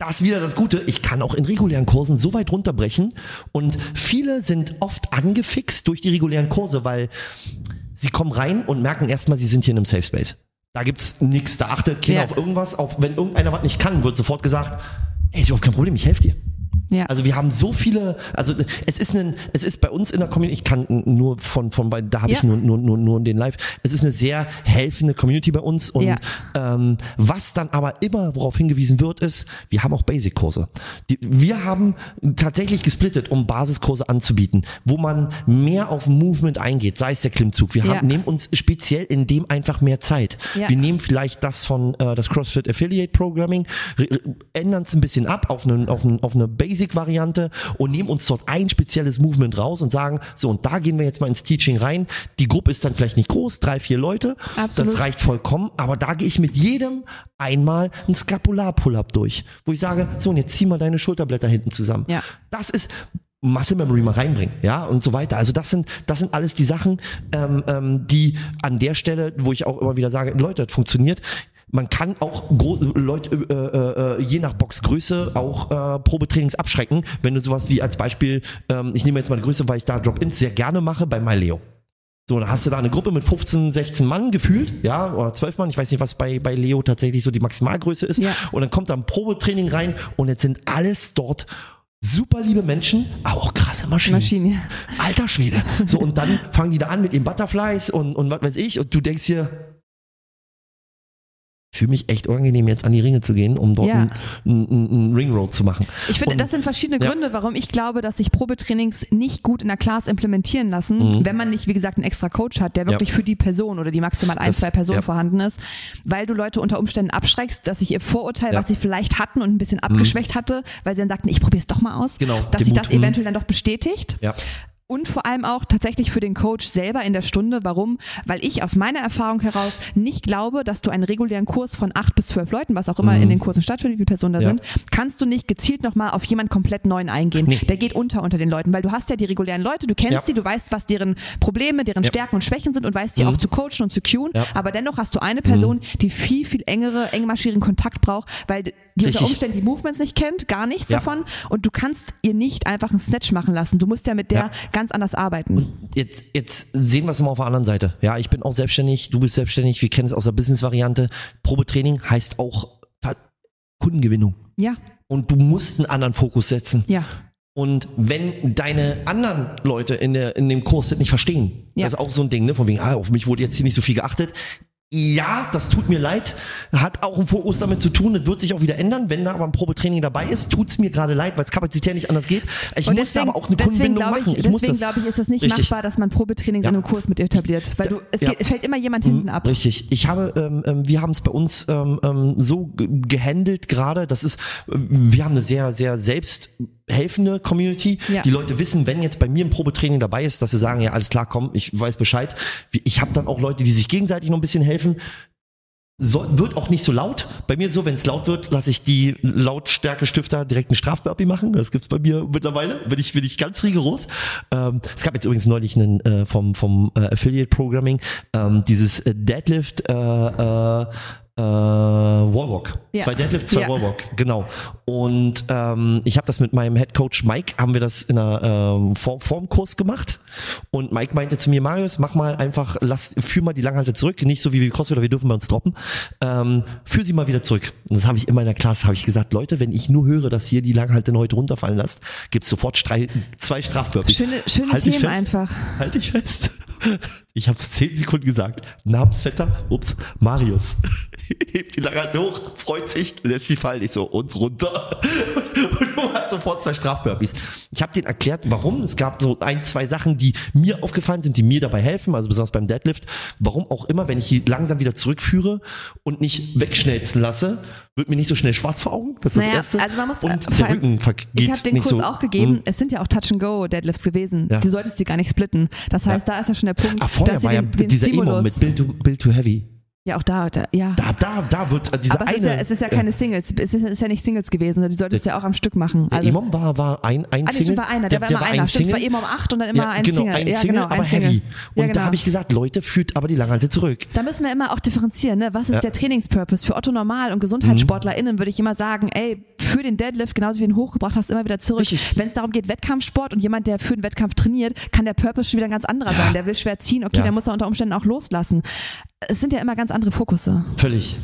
das ist wieder das Gute. Ich kann auch in regulären Kursen so weit runterbrechen und viele sind oft angefixt durch die regulären Kurse, weil sie kommen rein und merken erstmal, sie sind hier in einem Safe Space. Da gibt's nichts, da achtet keiner ja. auf irgendwas. Auf, wenn irgendeiner was nicht kann, wird sofort gesagt, ey, ist überhaupt kein Problem, ich helfe dir. Ja. Also wir haben so viele, also es ist ein, es ist bei uns in der Community, ich kann nur von, von bei, da habe ja. ich nur, nur, nur, nur den Live. Es ist eine sehr helfende Community bei uns und ja. ähm, was dann aber immer worauf hingewiesen wird, ist, wir haben auch Basic-Kurse. Wir haben tatsächlich gesplittet, um Basiskurse anzubieten, wo man mehr auf Movement eingeht, sei es der Klimmzug. Wir haben, nehmen uns speziell in dem einfach mehr Zeit. Wir nehmen vielleicht das von äh, das CrossFit Affiliate Programming, ändern es ein bisschen ab auf eine, auf eine, auf eine Basic Basic-Variante und nehmen uns dort ein spezielles Movement raus und sagen, so und da gehen wir jetzt mal ins Teaching rein. Die Gruppe ist dann vielleicht nicht groß, drei, vier Leute. Absolut. Das reicht vollkommen, aber da gehe ich mit jedem einmal ein Skapular-Pull-Up durch, wo ich sage, so und jetzt zieh mal deine Schulterblätter hinten zusammen. Ja. Das ist Muscle Memory mal reinbringen, ja, und so weiter. Also das sind, das sind alles die Sachen, ähm, ähm, die an der Stelle, wo ich auch immer wieder sage, Leute, das funktioniert. Man kann auch Leute äh, äh, je nach Boxgröße auch äh, Probetrainings abschrecken, wenn du sowas wie als Beispiel, ähm, ich nehme jetzt mal eine Größe, weil ich da Drop-ins sehr gerne mache bei MyLeo. So, dann hast du da eine Gruppe mit 15, 16 Mann gefühlt, ja, oder 12 Mann, ich weiß nicht, was bei, bei Leo tatsächlich so die Maximalgröße ist. Ja. Und dann kommt da ein Probetraining rein und jetzt sind alles dort super liebe Menschen, aber auch krasse Maschinen. Maschinen. Alter Schwede. So, und dann fangen die da an mit ihren Butterflies und, und was weiß ich, und du denkst hier, fühle mich echt unangenehm, jetzt an die Ringe zu gehen, um dort ja. einen, einen Ringroad zu machen. Ich finde, das sind verschiedene ja. Gründe, warum ich glaube, dass sich Probetrainings nicht gut in der Class implementieren lassen, mhm. wenn man nicht, wie gesagt, einen extra Coach hat, der wirklich ja. für die Person oder die maximal ein, das, zwei Personen vorhanden ist, weil du Leute unter Umständen abschreckst, dass sich ihr Vorurteil, was sie vielleicht hatten und ein bisschen mhm. abgeschwächt mhm. hatte, weil sie dann sagten, ich probiere es doch mal aus, genau, dass sich das eventuell dann doch bestätigt. Und vor allem auch tatsächlich für den Coach selber in der Stunde. Warum? Weil ich aus meiner Erfahrung heraus nicht glaube, dass du einen regulären Kurs von acht bis zwölf Leuten, was auch immer mhm. in den Kursen stattfindet, wie viele Personen da ja. sind, kannst du nicht gezielt nochmal auf jemand komplett neuen eingehen. Nee. Der geht unter unter den Leuten, weil du hast ja die regulären Leute, du kennst ja. die, du weißt, was deren Probleme, deren ja. Stärken und Schwächen sind und weißt die mhm. auch zu coachen und zu cueen. Aber dennoch hast du eine Person, mhm. die viel, viel engere, engmaschigen Kontakt braucht, weil die Richtig. unter Umständen die Movements nicht kennt, gar nichts davon und du kannst ihr nicht einfach einen Snatch machen lassen. Du musst ja mit der ganz anders arbeiten. Und jetzt, jetzt sehen wir es mal auf der anderen Seite. Ja, ich bin auch selbstständig, du bist selbstständig, wir kennen es aus der Business-Variante. Probetraining heißt auch Kundengewinnung. Ja. Und du musst einen anderen Fokus setzen. Ja. Und wenn deine anderen Leute in, der, in dem Kurs das nicht verstehen, ja. das ist auch so ein Ding, ne, von wegen, ah, auf mich wurde jetzt hier nicht so viel geachtet, ja, das tut mir leid, hat auch einen Fokus damit zu tun, das wird sich auch wieder ändern, wenn da aber ein Probetraining dabei ist, tut's mir gerade leid, weil es kapazitär nicht anders geht. Ich und muss deswegen, aber auch eine Kundenbindung ich, machen. Ich deswegen glaube ich, ist es nicht richtig. machbar, dass man Probetrainings ja. in einem Kurs mit etabliert, weil du, es, ja. geht, es fällt immer jemand hinten ab. Richtig. Ich habe, ähm, ähm wir haben es bei uns ähm, ähm so gehandelt gerade, das ist, wir haben eine sehr, sehr selbst helfende Community. Ja. Die Leute wissen, wenn jetzt bei mir ein Probetraining dabei ist, dass sie sagen, ja, alles klar, komm, ich weiß Bescheid. Ich habe dann auch Leute, die sich gegenseitig noch ein bisschen helfen. So, wird auch nicht so laut. Bei mir so, wenn es laut wird, lasse ich die Lautstärke-Stifter direkt einen Strafburpee machen. Das gibt's bei mir mittlerweile. Bin ich, bin ich ganz rigoros. Ähm, es gab jetzt übrigens neulich einen äh, vom, vom äh, Affiliate Programming, ähm, dieses äh, Deadlift äh, äh, äh, Wallwalk. Ja. Zwei Deadlifts, zwei ja. Wallwalk, genau. Und ähm, ich habe das mit meinem Head Coach Mike, haben wir das in einer ähm, Form Formkurs gemacht. Und Mike meinte zu mir, Marius, mach mal einfach, lass, führ mal die Langhalte zurück, nicht so wie wir CrossFit, wir dürfen bei uns droppen. Ähm, führ sie mal wieder zurück. Und das habe ich in meiner Klasse, habe ich gesagt, Leute, wenn ich nur höre, dass hier die Langhalte heute runterfallen lasst, gibt's sofort Strei zwei Strafburpees. Schöne, schöne halt Themen einfach. Halt dich fest. Ich habe es zehn Sekunden gesagt. Namensvetter, ups, Marius. Hebt die Langhalte hoch, freut sich, lässt sie fallen. Ich so, und runter. Und du hast sofort zwei Strafburpees. Ich habe denen erklärt, warum. Es gab so ein, zwei Sachen, die mir aufgefallen sind, die mir dabei helfen, also besonders beim Deadlift. Warum auch immer, wenn ich die langsam wieder zurückführe und nicht wegschnelzen lasse, wird mir nicht so schnell schwarz vor Augen. Das ist naja, das Erste. Also man muss, und äh, der Rücken geht Ich habe den Kurs so, auch gegeben. Mh. Es sind ja auch Touch-and-Go-Deadlifts gewesen. Ja. Du solltest die gar nicht splitten. Das heißt, ja. da ist ja schon der Punkt, Ach, vorher war ja den, dieser Emo mit Build to, Build to Heavy. Ja, auch da, da ja. Da, da, da wird diese Aber es eine. Ist ja, es ist ja keine Singles. Es ist, ist ja nicht Singles gewesen. Die solltest du ja auch am Stück machen. Also, der Imam war, war ein, ein ah, Single. war einer. Der, der war immer der war einer. Ein Stimmt, es war Imam 8 und dann immer ja, ein genau, Single. Ein ja, Single, genau, aber Single. heavy. Und ja, genau. da habe ich gesagt, Leute, führt aber die Langhalte zurück. Da müssen wir immer auch differenzieren. Ne? Was ist ja. der Trainingspurpose? Für Otto Normal und GesundheitssportlerInnen würde ich immer sagen, ey, für den Deadlift, genauso wie du ihn hochgebracht hast, immer wieder zurück. Wenn es darum geht, Wettkampfsport und jemand, der für den Wettkampf trainiert, kann der Purpose schon wieder ein ganz anderer sein. Der will schwer ziehen, okay, der muss er unter Umständen auch loslassen. Es sind ja immer ganz andere Fokusse. Völlig.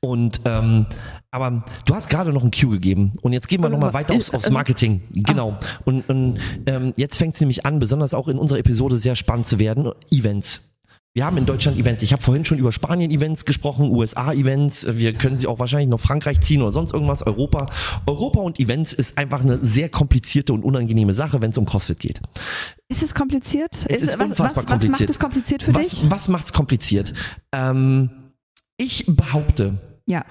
Und ähm, aber du hast gerade noch ein Cue gegeben und jetzt gehen wir nochmal weiter aufs, aufs Marketing. Genau. Und, und ähm, jetzt fängt es nämlich an, besonders auch in unserer Episode sehr spannend zu werden. Events. Wir haben in Deutschland Events. Ich habe vorhin schon über Spanien-Events gesprochen, USA-Events. Wir können sie auch wahrscheinlich noch Frankreich ziehen oder sonst irgendwas. Europa. Europa und Events ist einfach eine sehr komplizierte und unangenehme Sache, wenn es um CrossFit geht. Ist es kompliziert? Es ist, ist unfassbar was, kompliziert. Was macht es kompliziert für was, dich? Was macht es kompliziert? Ähm, ich behaupte, ja.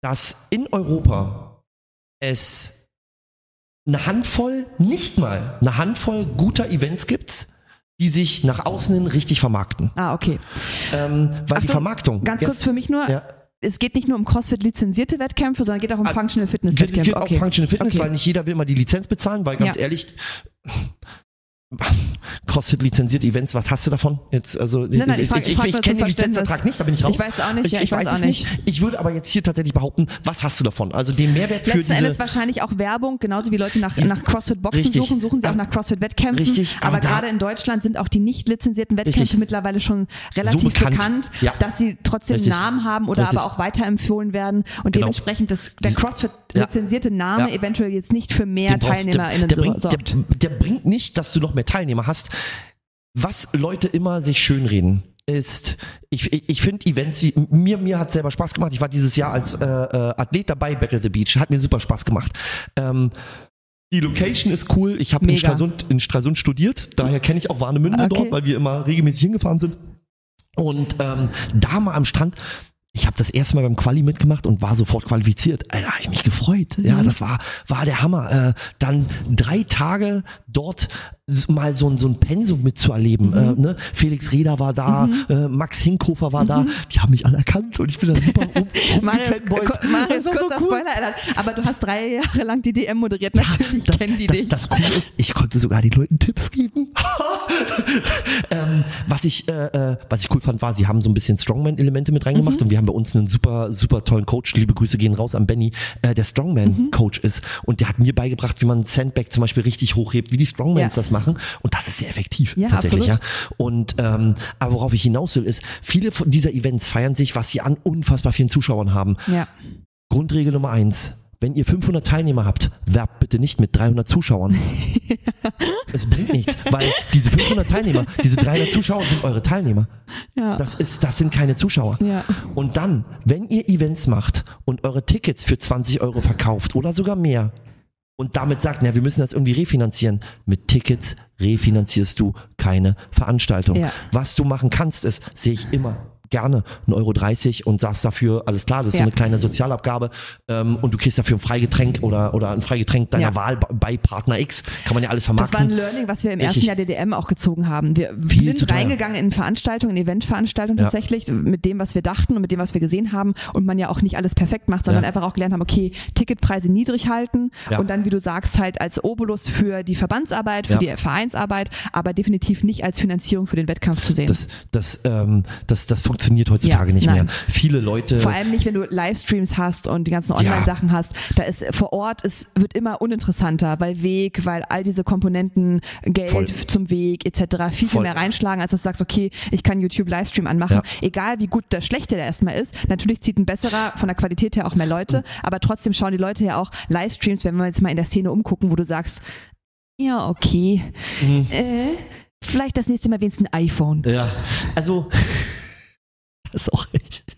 dass in Europa es eine Handvoll, nicht mal eine Handvoll guter Events gibt, die sich nach außen hin richtig vermarkten. Ah, okay. Ähm, weil Achtung, die Vermarktung. Ganz kurz für mich nur. Ja. Es geht nicht nur um CrossFit-lizenzierte Wettkämpfe, sondern geht auch um ah, Functional Fitness-Wettkämpfe. Es geht okay. auch Functional Fitness, okay. weil nicht jeder will mal die Lizenz bezahlen, weil ganz ja. ehrlich, CrossFit lizenziert Events, was hast du davon? Jetzt, also nein, nein, ich, ich, ich, ich, ich kenne den Lizenzvertrag nicht, da bin ich raus. Ich weiß auch nicht, ich, ja, ich, weiß, weiß es nicht. nicht. Ich würde aber jetzt hier tatsächlich behaupten, was hast du davon? Also den Mehrwert für Letzten diese... Endes wahrscheinlich auch Werbung, genauso wie Leute nach, nach CrossFit-Boxen suchen, suchen sie auch nach CrossFit-Wettkämpfen. Richtig, aber, aber gerade in Deutschland sind auch die nicht lizenzierten Wettkämpfe richtig. mittlerweile schon relativ so bekannt, bekannt ja. dass sie trotzdem richtig. Namen haben oder richtig. aber auch weiterempfohlen werden und genau. dementsprechend das, der CrossFit-lizenzierte Name eventuell jetzt nicht für mehr TeilnehmerInnen sorgt. Der bringt nicht, dass du noch mehr Teilnehmer hast was Leute immer sich schönreden, ist, ich, ich, ich finde Events, mir, mir hat selber Spaß gemacht. Ich war dieses Jahr als äh, äh, Athlet dabei, Battle the Beach, hat mir super Spaß gemacht. Ähm, die Location ist cool. Ich habe in Stralsund, in Stralsund studiert, daher kenne ich auch Warnemünde okay. dort, weil wir immer regelmäßig hingefahren sind. Und ähm, da mal am Strand, ich habe das erste Mal beim Quali mitgemacht und war sofort qualifiziert. Da habe ich mich gefreut. Ja, mhm. das war, war der Hammer. Äh, dann drei Tage dort mal so ein, so ein Pensum mitzuerleben. Mhm. Äh, ne? Felix Reda war da, mhm. äh, Max Hinkhofer war mhm. da. Die haben mich alle erkannt und ich bin da super rum, Marius, Marius kurzer so cool. Spoiler, aber du hast drei Jahre lang die DM moderiert. Natürlich ja, kennen die das, dich. Das Coole ist, ich konnte sogar den Leuten Tipps geben. ähm, was ich äh, äh, was ich cool fand, war, sie haben so ein bisschen Strongman-Elemente mit reingemacht mhm. und wir haben bei uns einen super super tollen Coach. Liebe Grüße gehen raus an Benny, äh, der Strongman-Coach mhm. ist und der hat mir beigebracht, wie man Sandbag zum Beispiel richtig hochhebt, wie die Strongmans ja. das machen. Und das ist sehr effektiv ja, tatsächlich. Absolut. Ja. Und ähm, aber worauf ich hinaus will, ist, viele von dieser Events feiern sich, was sie an unfassbar vielen Zuschauern haben. Ja. Grundregel Nummer eins. Wenn ihr 500 Teilnehmer habt, werbt bitte nicht mit 300 Zuschauern. es bringt nichts, weil diese 500 Teilnehmer, diese 300 Zuschauer sind eure Teilnehmer. Ja. Das ist, das sind keine Zuschauer. Ja. Und dann, wenn ihr Events macht und eure Tickets für 20 Euro verkauft oder sogar mehr, und damit sagt, na, wir müssen das irgendwie refinanzieren. Mit Tickets refinanzierst du keine Veranstaltung. Ja. Was du machen kannst, ist, sehe ich immer gerne 1,30 Euro 30 und sagst dafür, alles klar, das ist ja. so eine kleine Sozialabgabe ähm, und du kriegst dafür ein Freigetränk oder, oder ein Freigetränk deiner ja. Wahl bei Partner X. Kann man ja alles vermarkten. Das war ein Learning, was wir im ersten Jahr DDM auch gezogen haben. Wir Viel sind reingegangen in Veranstaltungen, in Eventveranstaltungen ja. tatsächlich mit dem, was wir dachten und mit dem, was wir gesehen haben und man ja auch nicht alles perfekt macht, sondern einfach auch gelernt haben, okay, Ticketpreise niedrig halten und dann, wie du sagst, halt als Obolus für die Verbandsarbeit, für die Vereinsarbeit, aber definitiv nicht als Finanzierung für den Wettkampf zu sehen. Das, das, ähm, das, das funktioniert funktioniert heutzutage ja, nicht nein. mehr. Viele Leute. Vor allem nicht, wenn du Livestreams hast und die ganzen Online-Sachen ja. hast. Da ist vor Ort, es wird immer uninteressanter, weil Weg, weil all diese Komponenten, Geld Voll. zum Weg etc. viel, viel mehr reinschlagen, als dass du sagst, okay, ich kann YouTube Livestream anmachen. Ja. Egal wie gut der schlechte der erstmal ist. Natürlich zieht ein besserer von der Qualität her auch mehr Leute, mhm. aber trotzdem schauen die Leute ja auch Livestreams, wenn wir jetzt mal in der Szene umgucken, wo du sagst, ja, okay. Mhm. Äh, vielleicht das nächste Mal wenigstens ein iPhone. Ja, also das ist auch echt.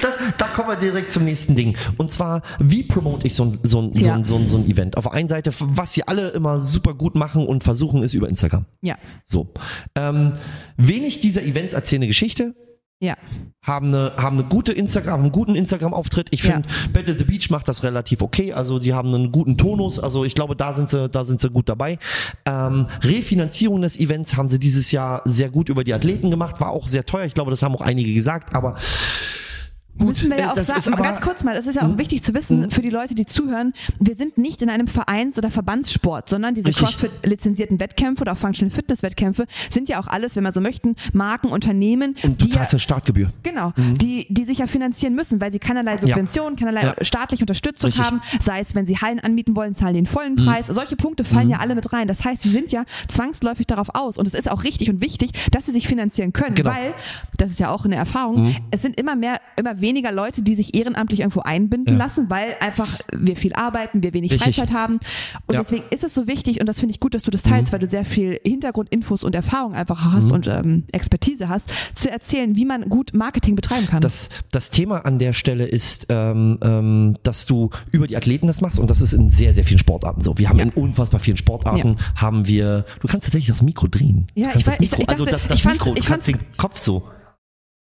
Das, da kommen wir direkt zum nächsten Ding. Und zwar, wie promote ich so ein, so ein, ja. so ein, so ein, so ein Event? Auf der einen Seite, was sie alle immer super gut machen und versuchen, ist über Instagram. Ja. So. Ähm, wenig dieser Events erzählen eine Geschichte. Ja. Haben eine, haben eine gute Instagram, einen guten Instagram-Auftritt. Ich finde, ja. Battle the Beach macht das relativ okay. Also die haben einen guten Tonus. Also ich glaube, da sind sie, da sind sie gut dabei. Ähm, Refinanzierung des Events haben sie dieses Jahr sehr gut über die Athleten gemacht. War auch sehr teuer. Ich glaube, das haben auch einige gesagt. Aber Gut, Müssen wir ja auch sagen, aber, ganz kurz mal, das ist ja auch mh, wichtig zu wissen mh. für die Leute, die zuhören, wir sind nicht in einem Vereins- oder Verbandssport, sondern diese CrossFit-lizenzierten Wettkämpfe oder auch Functional Fitness-Wettkämpfe sind ja auch alles, wenn wir so möchten, Marken, Unternehmen. Und du zahlst ja Startgebühr. Genau, mhm. die, die sich ja finanzieren müssen, weil sie keinerlei Subventionen, ja. keinerlei ja. staatliche Unterstützung Richtig. haben, sei es, wenn sie Hallen anmieten wollen, zahlen den vollen Preis. Mhm. Solche Punkte fallen mhm. ja alle mit rein. Das heißt, sie sind ja zwangsläufig darauf aus und es ist auch richtig und wichtig, dass sie sich finanzieren können, genau. weil, das ist ja auch eine Erfahrung, mhm. es sind immer mehr, immer weniger weniger Leute, die sich ehrenamtlich irgendwo einbinden ja. lassen, weil einfach wir viel arbeiten, wir wenig Richtig. Freizeit haben. Und ja. deswegen ist es so wichtig und das finde ich gut, dass du das teilst, mhm. weil du sehr viel Hintergrundinfos und Erfahrung einfach hast mhm. und ähm, Expertise hast, zu erzählen, wie man gut Marketing betreiben kann. Das, das Thema an der Stelle ist, ähm, ähm, dass du über die Athleten das machst und das ist in sehr, sehr vielen Sportarten so. Wir haben ja. in unfassbar vielen Sportarten haben wir, du kannst tatsächlich das Mikro drehen. Ja, ich, weiß, Mikro, ich, ich also dachte, also das, das Mikro, du kannst den Kopf so.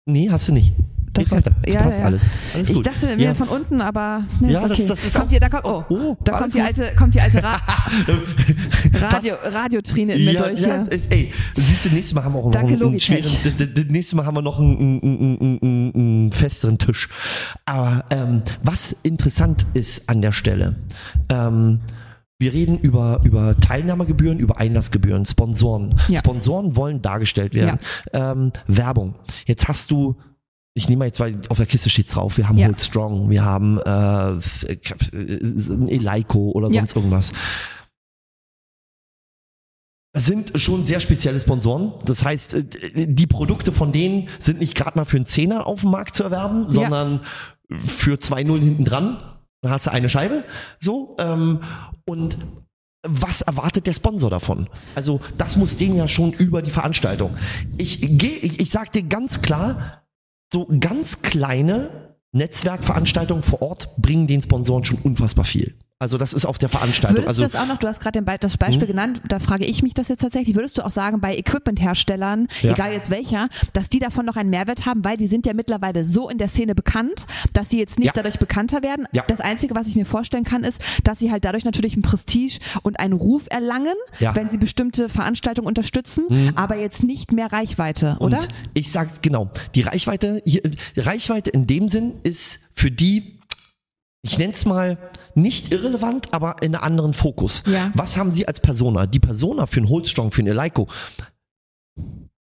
Nee, hast du nicht. Doch, weiter. Ja, passt ja. alles. alles ich dachte mir ja. von unten, aber ne, ja, ist okay. Das, das ist kommt hier, da kommt, oh, oh da kommt die alte, kommt die alte Ra Radio, Radiotrine in mir ja, durch. Ja, ist, ey, siehst du, nächstes Mal haben wir auch Danke, noch einen, einen schweren, nächstes Mal haben wir noch einen, einen, einen, einen festeren Tisch. Aber ähm, was interessant ist an der Stelle, ähm, wir reden über, über Teilnahmegebühren, über Einlassgebühren, Sponsoren. Ja. Sponsoren wollen dargestellt werden. Ja. Ähm, Werbung. Jetzt hast du ich nehme mal jetzt, weil auf der Kiste steht drauf, wir haben ja. Hold Strong, wir haben äh, Eleiko oder sonst ja. irgendwas. Sind schon sehr spezielle Sponsoren. Das heißt, äh, die Produkte von denen sind nicht gerade mal für einen Zehner auf dem Markt zu erwerben, sondern ja. für 2-0 hinten dran. Da hast du eine Scheibe. So. Ähm, und was erwartet der Sponsor davon? Also, das muss den ja schon über die Veranstaltung. Ich gehe, ich, ich sag dir ganz klar, so ganz kleine Netzwerkveranstaltungen vor Ort bringen den Sponsoren schon unfassbar viel. Also das ist auf der Veranstaltung. Würdest also, du das auch noch, du hast gerade das Beispiel hm? genannt, da frage ich mich das jetzt tatsächlich, würdest du auch sagen, bei Equipment-Herstellern, ja. egal jetzt welcher, dass die davon noch einen Mehrwert haben, weil die sind ja mittlerweile so in der Szene bekannt, dass sie jetzt nicht ja. dadurch bekannter werden. Ja. Das Einzige, was ich mir vorstellen kann, ist, dass sie halt dadurch natürlich ein Prestige und einen Ruf erlangen, wenn sie bestimmte Veranstaltungen unterstützen, mhm. aber jetzt nicht mehr Reichweite, oder? Und ich sage genau, die Reichweite, die Reichweite in dem Sinn ist für die ich nenne es mal nicht irrelevant, aber in einem anderen Fokus. Ja. Was haben Sie als Persona? Die Persona für einen Holdstrong, für einen Eleiko.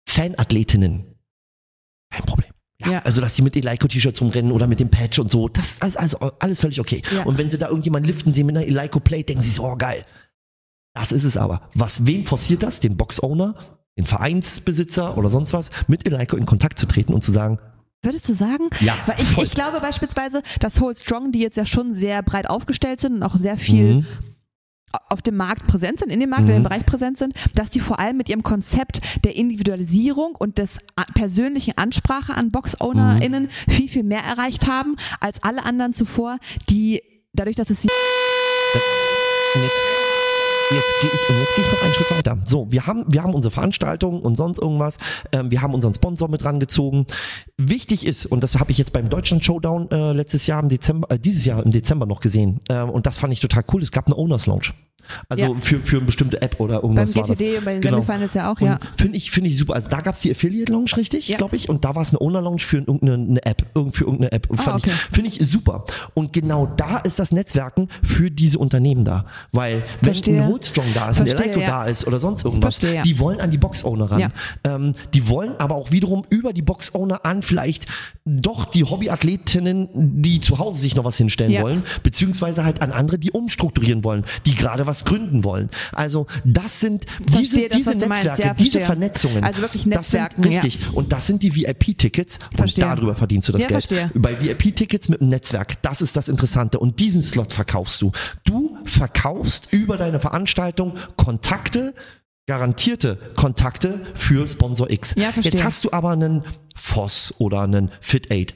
Fanathletinnen. Kein Problem. Ja, ja. Also, dass sie mit Eleiko-T-Shirts rumrennen oder mit dem Patch und so, das ist also, also alles völlig okay. Ja. Und wenn sie da irgendjemanden liften sehen mit einer Eleiko-Plate, denken sie so, oh geil. Das ist es aber. Was, wen forciert das? Den Box-Owner, den Vereinsbesitzer oder sonst was, mit Eleiko in Kontakt zu treten und zu sagen, Würdest du sagen? Ja. Weil ich, ich glaube beispielsweise, dass Hold Strong, die jetzt ja schon sehr breit aufgestellt sind und auch sehr viel mhm. auf dem Markt präsent sind, in dem Markt, mhm. in dem Bereich präsent sind, dass die vor allem mit ihrem Konzept der Individualisierung und des persönlichen Ansprache an Box-OwnerInnen mhm. viel, viel mehr erreicht haben als alle anderen zuvor, die dadurch, dass es sie. Jetzt Jetzt gehe ich, und jetzt gehe ich noch einen Schritt weiter. So, wir haben, wir haben unsere Veranstaltung und sonst irgendwas. Ähm, wir haben unseren Sponsor mit rangezogen. Wichtig ist, und das habe ich jetzt beim Deutschland Showdown äh, letztes Jahr im Dezember, äh, dieses Jahr im Dezember noch gesehen. Äh, und das fand ich total cool. Es gab eine Owners Lounge. Also ja. für, für eine bestimmte App oder irgendwas Beim GTD war das. und bei den genau. Semifinals ja auch, ja. Finde ich, finde ich super. Also da gab es die Affiliate Lounge, richtig, ja. glaube ich. Und da war es eine Owner Lounge für irgendeine App. Für irgendeine App. Ah, okay. Finde ich super. Und genau da ist das Netzwerken für diese Unternehmen da. Weil wenn Verstehe. ein Goldstrong da ist, Verstehe, ein Eleiko ja. da ist oder sonst irgendwas. Verstehe, ja. Die wollen an die Box-Owner ran. Ja. Ähm, die wollen aber auch wiederum über die Box-Owner an vielleicht doch die Hobbyathletinnen, die zu Hause sich noch was hinstellen ja. wollen, beziehungsweise halt an andere, die umstrukturieren wollen, die gerade was gründen wollen. Also das sind diese, das, diese Netzwerke, ja, diese Vernetzungen. Also wirklich Netzwerke. Richtig. Ja. Und das sind die VIP-Tickets und darüber verdienst du das Geld. Verstehe. Bei VIP-Tickets mit dem Netzwerk, das ist das Interessante. Und diesen Slot verkaufst du. Du verkaufst über deine Veranstaltung Kontakte, garantierte Kontakte für Sponsor X. Ja, verstehe. Jetzt hast du aber einen Voss oder einen Fit 8.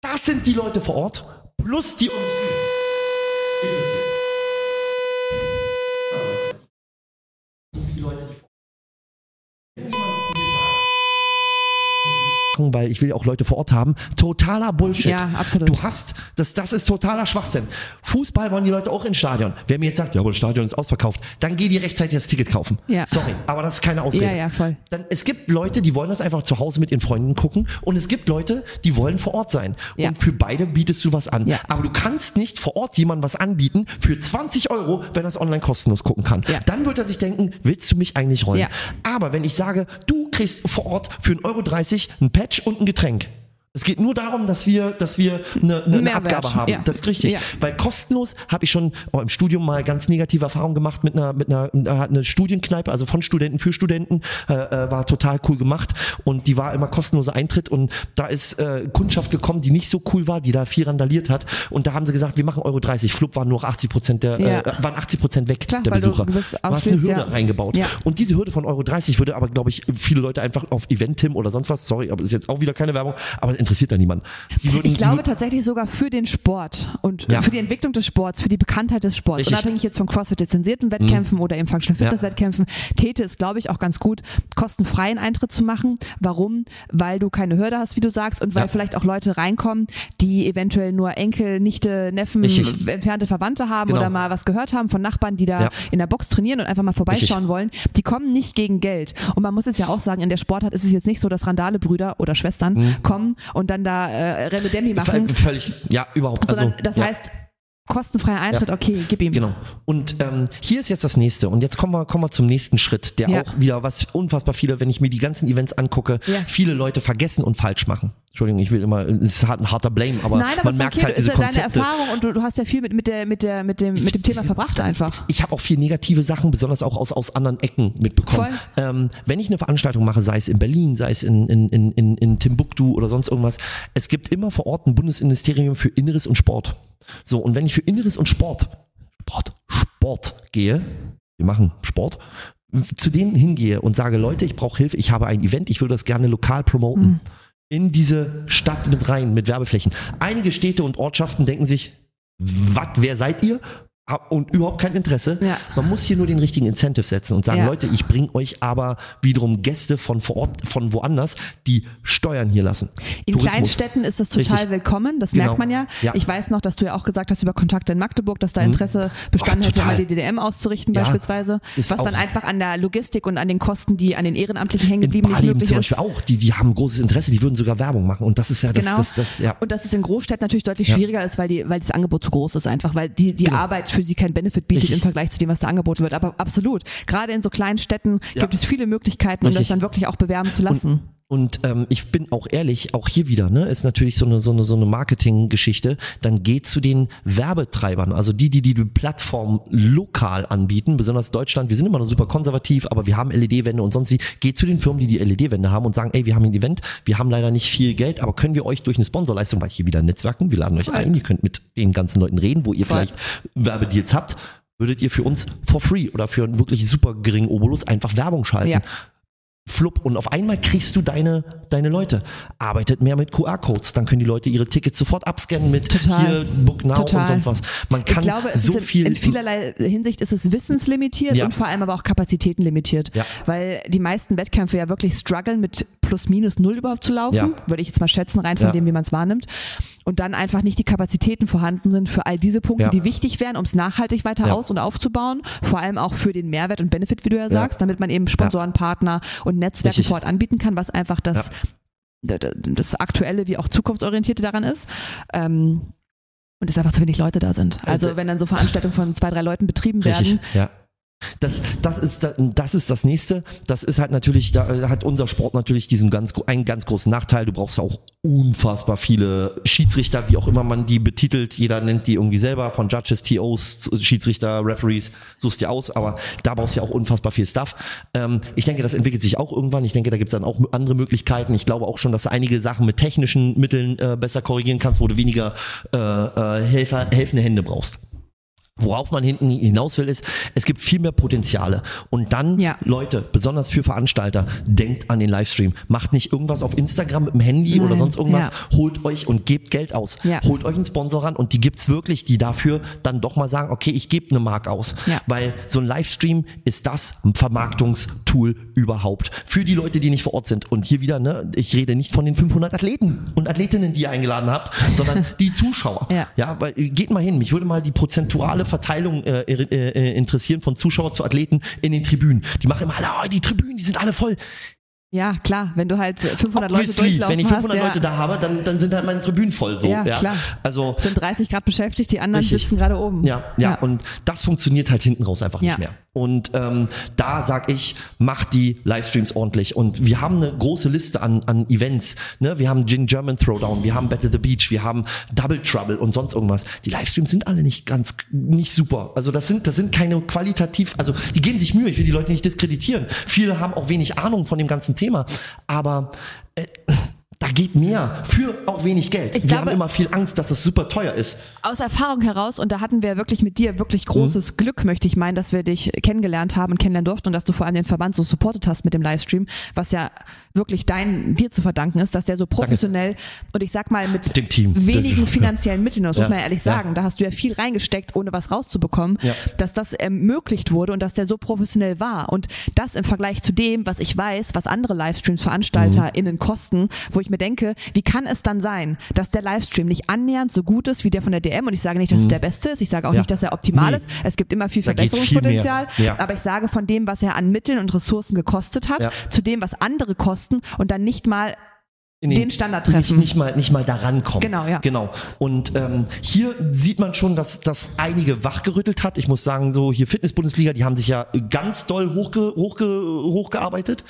Das sind die Leute vor Ort plus die machen, weil ich will auch Leute vor Ort haben. Totaler Bullshit. Ja, absolut. Du hast, das, das ist totaler Schwachsinn. Fußball wollen die Leute auch ins Stadion. Wer mir jetzt sagt, ja, aber das Stadion ist ausverkauft, dann geh die rechtzeitig das Ticket kaufen. Ja. Sorry, aber das ist keine Ausrede. Ja, ja, voll. Dann, es gibt Leute, die wollen das einfach zu Hause mit ihren Freunden gucken und es gibt Leute, die wollen vor Ort sein. Ja. Und für beide bietest du was an. Ja. Aber du kannst nicht vor Ort jemandem was anbieten für 20 Euro, wenn er es online kostenlos gucken kann. Ja. Dann wird er sich denken, willst du mich eigentlich rollen? Ja. Aber wenn ich sage, du kriegst vor Ort für 1,30 Euro ein Patch und ein Getränk, es geht nur darum, dass wir, dass wir eine, eine, eine Abgabe haben. Ja. Das ist richtig. Ja. Weil kostenlos habe ich schon oh, im Studium mal ganz negative Erfahrungen gemacht mit einer, mit einer, hat eine Studienkneipe, also von Studenten für Studenten, äh, äh, war total cool gemacht und die war immer kostenloser Eintritt und da ist äh, Kundschaft gekommen, die nicht so cool war, die da viel randaliert hat und da haben sie gesagt, wir machen Euro 30. Flup waren nur 80 Prozent der, ja. äh, waren 80 Prozent weg Klar, der Besucher. Du, du hast eine Hürde reingebaut. Und diese Hürde von Euro 30 würde aber, glaube ich, viele Leute einfach auf Eventim oder sonst was, sorry, aber ist jetzt auch wieder keine Werbung, aber es interessiert da niemanden. Würden, ich glaube tatsächlich sogar für den Sport und ja. für die Entwicklung des Sports, für die Bekanntheit des Sports, Richtig. unabhängig jetzt von CrossFit lizenzierten Wettkämpfen mhm. oder eben Functional Fitness ja. Wettkämpfen, täte es, glaube ich, auch ganz gut, kostenfreien Eintritt zu machen. Warum? Weil du keine Hürde hast, wie du sagst, und weil ja. vielleicht auch Leute reinkommen, die eventuell nur Enkel, Nichte, Neffen, Richtig. entfernte Verwandte haben genau. oder mal was gehört haben von Nachbarn, die da in der Box trainieren und einfach mal vorbeischauen Richtig. wollen. Die kommen nicht gegen Geld. Und man muss jetzt ja auch sagen, in der Sportart ist es jetzt nicht so, dass Randale-Brüder oder Schwestern mhm. kommen und dann da äh, Remme Demi machen. Völlig, ja, überhaupt. Sondern also, das ja. heißt, Kostenfreier Eintritt, ja. okay, gib ihm. Genau. Und ähm, hier ist jetzt das nächste. Und jetzt kommen wir, kommen wir zum nächsten Schritt, der ja. auch wieder, was unfassbar viele, wenn ich mir die ganzen Events angucke, ja. viele Leute vergessen und falsch machen. Entschuldigung, ich will immer, es ist ein harter Blame, aber, Nein, aber man merkt okay, halt diese ja Konzepte. deine Erfahrung und du, du, hast ja viel mit, mit, der, mit, der, mit, dem, mit dem Thema verbracht einfach. Ich, ich habe auch viel negative Sachen, besonders auch aus, aus anderen Ecken mitbekommen. Ähm, wenn ich eine Veranstaltung mache, sei es in Berlin, sei es in, in, in, in, in Timbuktu oder sonst irgendwas, es gibt immer vor Ort ein Bundesministerium für Inneres und Sport. So, und wenn ich für Inneres und Sport, Sport, Sport gehe, wir machen Sport, zu denen hingehe und sage, Leute, ich brauche Hilfe, ich habe ein Event, ich würde das gerne lokal promoten. Mhm. In diese Stadt mit rein, mit Werbeflächen. Einige Städte und Ortschaften denken sich, was, wer seid ihr? Und überhaupt kein Interesse. Ja. Man muss hier nur den richtigen Incentive setzen und sagen, ja. Leute, ich bringe euch aber wiederum Gäste von vor Ort, von woanders, die Steuern hier lassen. In Tourismus. Kleinstädten ist das total Richtig. willkommen, das genau. merkt man ja. ja. Ich weiß noch, dass du ja auch gesagt hast über Kontakte in Magdeburg, dass da mhm. Interesse bestanden oh, hätte, mal die DDM auszurichten beispielsweise, ist was dann einfach an der Logistik und an den Kosten, die an den Ehrenamtlichen hängen geblieben nicht möglich zum Beispiel auch, die, die haben großes Interesse, die würden sogar Werbung machen und das ist ja das, genau. das, das, ja. Und dass es in Großstädten natürlich deutlich schwieriger ist, weil, die, weil das Angebot zu groß ist einfach, weil die, die genau. Arbeit für sie kein Benefit bietet Richtig. im Vergleich zu dem, was da angeboten wird. Aber absolut. Gerade in so kleinen Städten ja. gibt es viele Möglichkeiten, um das dann wirklich auch bewerben zu lassen. Und und ähm, ich bin auch ehrlich, auch hier wieder, ne, ist natürlich so eine so eine so eine Marketinggeschichte. Dann geht zu den Werbetreibern, also die, die die, die Plattform lokal anbieten, besonders Deutschland. Wir sind immer noch super konservativ, aber wir haben LED-Wände und sonst wie. Geht zu den Firmen, die die LED-Wände haben und sagen, ey, wir haben ein Event, wir haben leider nicht viel Geld, aber können wir euch durch eine Sponsorleistung, weil hier wieder Netzwerken, wir laden euch ein, ihr könnt mit den ganzen Leuten reden, wo ihr vielleicht Werbedeals habt würdet ihr für uns for free oder für einen wirklich super geringen Obolus einfach Werbung schalten. Ja. Flupp und auf einmal kriegst du deine, deine Leute. Arbeitet mehr mit QR-Codes, dann können die Leute ihre Tickets sofort abscannen mit Total. hier Book Now Total. und sonst was. Man kann ich glaube, so in, viel. In vielerlei Hinsicht ist es wissenslimitiert ja. und vor allem aber auch kapazitätenlimitiert. Ja. Weil die meisten Wettkämpfe ja wirklich strugglen mit plus minus null überhaupt zu laufen, ja. würde ich jetzt mal schätzen, rein von dem, wie man es wahrnimmt. Und dann einfach nicht die Kapazitäten vorhanden sind für all diese Punkte, die wichtig wären, um es nachhaltig weiter aus- und aufzubauen. Vor allem auch für den Mehrwert und Benefit, wie du ja sagst, damit man eben Sponsoren, Partner und und Netzwerken vor Ort anbieten kann, was einfach das, ja. das aktuelle wie auch zukunftsorientierte daran ist. Ähm, und es einfach zu wenig Leute da sind. Also, also wenn dann so Veranstaltungen von zwei, drei Leuten betrieben Richtig, werden, ja Das, das, ist, das ist das nächste. Das ist halt natürlich, da hat unser Sport natürlich diesen ganz, einen ganz großen Nachteil. Du brauchst ja auch unfassbar viele Schiedsrichter, wie auch immer man die betitelt. Jeder nennt die irgendwie selber, von Judges, TOs, Schiedsrichter, Referees, suchst dir aus, aber da brauchst du ja auch unfassbar viel Stuff. Ähm, ich denke, das entwickelt sich auch irgendwann. Ich denke, da gibt es dann auch andere Möglichkeiten. Ich glaube auch schon, dass du einige Sachen mit technischen Mitteln äh, besser korrigieren kannst, wo du weniger äh, äh, Helfer, helfende Hände brauchst. Worauf man hinten hinaus will, ist, es gibt viel mehr Potenziale. Und dann, ja. Leute, besonders für Veranstalter, denkt an den Livestream. Macht nicht irgendwas auf Instagram mit dem Handy Nein. oder sonst irgendwas. Ja. Holt euch und gebt Geld aus. Ja. Holt euch einen Sponsor ran und die gibt's wirklich, die dafür dann doch mal sagen, okay, ich gebe eine Mark aus. Weil so ein Livestream ist das Vermarktungstool überhaupt. Für die Leute, die nicht vor Ort sind. Und hier wieder, ne, ich rede nicht von den 500 Athleten und Athletinnen, die ihr eingeladen habt, sondern die Zuschauer. Ja, weil geht mal hin. Mich würde mal die prozentuale Verteilung äh, äh, äh, interessieren von Zuschauer zu Athleten in den Tribünen. Die machen immer alle, oh, die Tribünen, die sind alle voll. Ja, klar, wenn du halt 500 Obviously, Leute durchlaufen Wenn ich 500 hast, Leute da habe, dann, dann sind halt meine Tribünen voll so. Ja, ja. klar. Also, sind 30 Grad beschäftigt, die anderen richtig. sitzen gerade oben. Ja, ja, ja, und das funktioniert halt hinten raus einfach nicht mehr. Und ähm, da sag ich, macht die Livestreams ordentlich. Und wir haben eine große Liste an, an Events. Ne? Wir haben Gin German Throwdown, wir haben Battle the Beach, wir haben Double Trouble und sonst irgendwas. Die Livestreams sind alle nicht ganz nicht super. Also das sind das sind keine qualitativ, also die geben sich Mühe. Ich will die Leute nicht diskreditieren. Viele haben auch wenig Ahnung von dem ganzen Thema, aber äh, da geht mehr für auch wenig Geld. Ich wir glaube, haben immer viel Angst, dass es super teuer ist. Aus Erfahrung heraus, und da hatten wir wirklich mit dir wirklich großes mhm. Glück, möchte ich meinen, dass wir dich kennengelernt haben und kennenlernen durften und dass du vor allem den Verband so supportet hast mit dem Livestream, was ja wirklich dein, dir zu verdanken ist, dass der so professionell Danke. und ich sag mal mit wenigen finanziellen Mitteln, das ja. muss man ja ehrlich sagen, ja. da hast du ja viel reingesteckt, ohne was rauszubekommen, dass das ermöglicht wurde und dass der so professionell war. Und das im Vergleich zu dem, was ich weiß, was andere Livestreams-VeranstalterInnen mhm. kosten, wo ich mir denke, wie kann es dann sein, dass der Livestream nicht annähernd so gut ist wie der von der DM? Und ich sage nicht, dass mhm. es der beste ist, ich sage auch nicht, dass er optimal nee. ist. Es gibt immer viel Verbesserungspotenzial, viel aber ich sage von dem, was er an Mitteln und Ressourcen gekostet hat, zu dem, was andere kosten und dann nicht mal den, den, Standard treffen. Nicht, nicht, mal, nicht mal daran kommen. Genau, ja. Genau. Und ähm, hier sieht man schon, dass das einige wachgerüttelt hat. Ich muss sagen, so hier Fitness-Bundesliga, die haben sich ja ganz doll hochge, hochge, hochgearbeitet.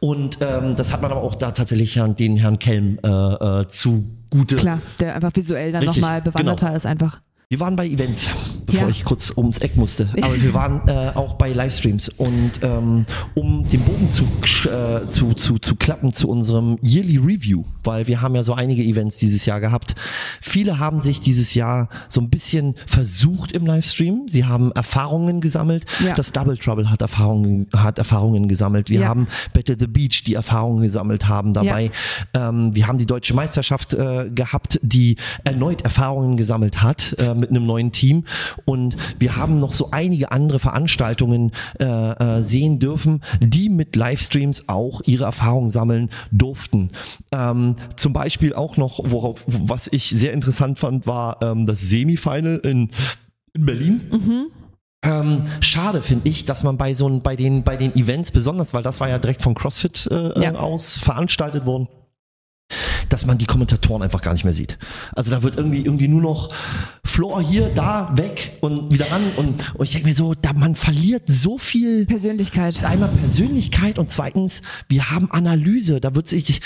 Und ähm, das hat man aber auch da tatsächlich Herrn, den Herrn Kelm äh, äh, zugute. Klar, der einfach visuell dann nochmal bewanderter genau. ist einfach. Wir waren bei Events, bevor ja. ich kurz ums Eck musste. Aber wir waren äh, auch bei Livestreams. Und ähm, um den Bogen zu, äh, zu, zu, zu klappen zu unserem Yearly Review, weil wir haben ja so einige Events dieses Jahr gehabt. Viele haben sich dieses Jahr so ein bisschen versucht im Livestream. Sie haben Erfahrungen gesammelt. Ja. Das Double Trouble hat Erfahrungen, hat Erfahrungen gesammelt. Wir ja. haben Battle the Beach, die Erfahrungen gesammelt haben dabei. Ähm, wir haben die deutsche Meisterschaft äh, gehabt, die erneut Erfahrungen gesammelt hat. Äh, mit einem neuen Team. Und wir haben noch so einige andere Veranstaltungen äh, äh, sehen dürfen, die mit Livestreams auch ihre Erfahrungen sammeln durften. Ähm, zum Beispiel auch noch, worauf, was ich sehr interessant fand, war ähm, das Semifinal in, in Berlin. Mhm. Ähm, schade finde ich, dass man bei so bei den bei den Events besonders, weil das war ja direkt von CrossFit äh, ja. aus veranstaltet worden, dass man die Kommentatoren einfach gar nicht mehr sieht. Also da wird irgendwie irgendwie nur noch Floor hier, da, weg und wieder ran und, und ich denke mir so, da man verliert so viel Persönlichkeit. Einmal Persönlichkeit und zweitens, wir haben Analyse, da wird sich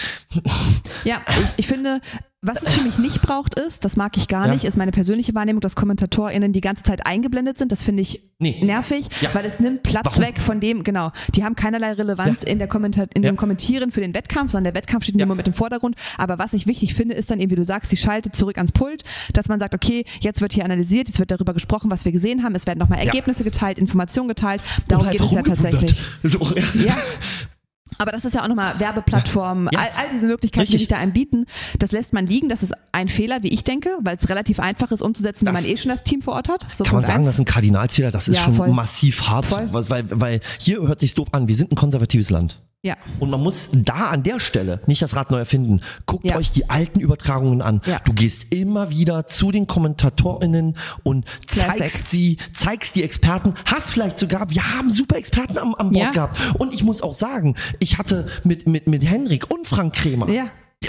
Ja, ich, ich finde, was es für mich nicht braucht ist, das mag ich gar ja. nicht, ist meine persönliche Wahrnehmung, dass KommentatorInnen die ganze Zeit eingeblendet sind. Das finde ich nee. nervig, ja. weil es nimmt Platz Warum? weg von dem, genau, die haben keinerlei Relevanz ja. in, der Kommentar in dem Kommentieren für den Wettkampf, sondern der Wettkampf steht immer mit im Vordergrund. Aber was ich wichtig finde, ist dann eben, wie du sagst, sie schaltet zurück ans Pult, dass man sagt, okay, jetzt wird hier analysiert, jetzt wird darüber gesprochen, was wir gesehen haben, es werden nochmal Ergebnisse geteilt, Informationen geteilt. Darum geht es ja tatsächlich. So, ja. Aber das ist ja auch nochmal Werbeplattformen, ja. all, all, diese Möglichkeiten, Richtig. die sich da einem bieten, das lässt man liegen. Das ist ein Fehler, wie ich denke, weil es relativ einfach ist umzusetzen, das wenn man eh schon das Team vor Ort hat. So kann man sagen, eins. das ist ein Kardinalzähler, das ist ja, schon voll. massiv hart, voll. weil, weil hier hört sich doof an, wir sind ein konservatives Land. Ja. Und man muss da an der Stelle nicht das Rad neu erfinden. Guckt ja. euch die alten Übertragungen an. Ja. Du gehst immer wieder zu den KommentatorInnen und Classic. zeigst sie, zeigst die Experten, hast vielleicht sogar, wir haben super Experten am, am Bord ja. gehabt. Und ich muss auch sagen, ich hatte mit, mit, mit Henrik und Frank Kremer. Ja.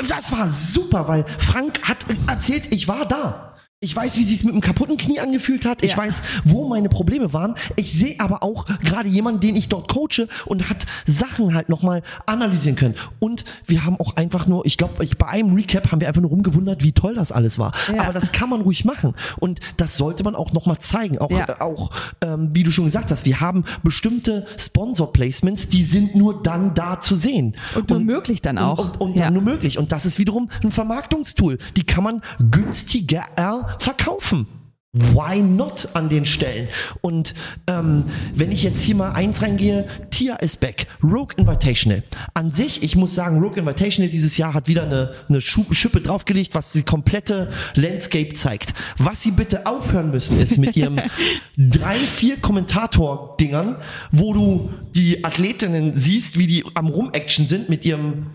Das war super, weil Frank hat erzählt, ich war da. Ich weiß, wie sich mit einem kaputten Knie angefühlt hat. Ich Ja. weiß, wo meine Probleme waren. Ich sehe aber auch gerade jemanden, den ich dort coache und hat Sachen halt nochmal analysieren können. Und wir haben auch einfach nur, ich glaube, bei einem Recap haben wir einfach nur rumgewundert, wie toll das alles war. Ja. Aber das kann man ruhig machen. Und das sollte man auch nochmal zeigen. Auch, Ja. äh, auch ähm, wie du schon gesagt hast, wir haben bestimmte Sponsor-Placements, die sind nur dann da zu sehen. Und nur möglich dann auch. Und, und dann nur möglich. Und das ist wiederum ein Vermarktungstool. Die kann man günstiger verkaufen. Why not an den Stellen? Und ähm, wenn ich jetzt hier mal eins reingehe, Tia ist back, Rogue Invitational. An sich, ich muss sagen, Rogue Invitational dieses Jahr hat wieder eine, eine Schippe draufgelegt, was die komplette Landscape zeigt. Was sie bitte aufhören müssen, ist mit ihrem drei, vier Kommentator-Dingern, wo du die Athletinnen siehst, wie die am Rum-Action sind mit ihrem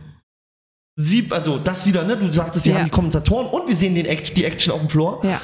Sie, also das wieder, ne? Du sagtest, wir Ja. haben die Kommentatoren und wir sehen den Act, die Action auf dem Floor. Ja.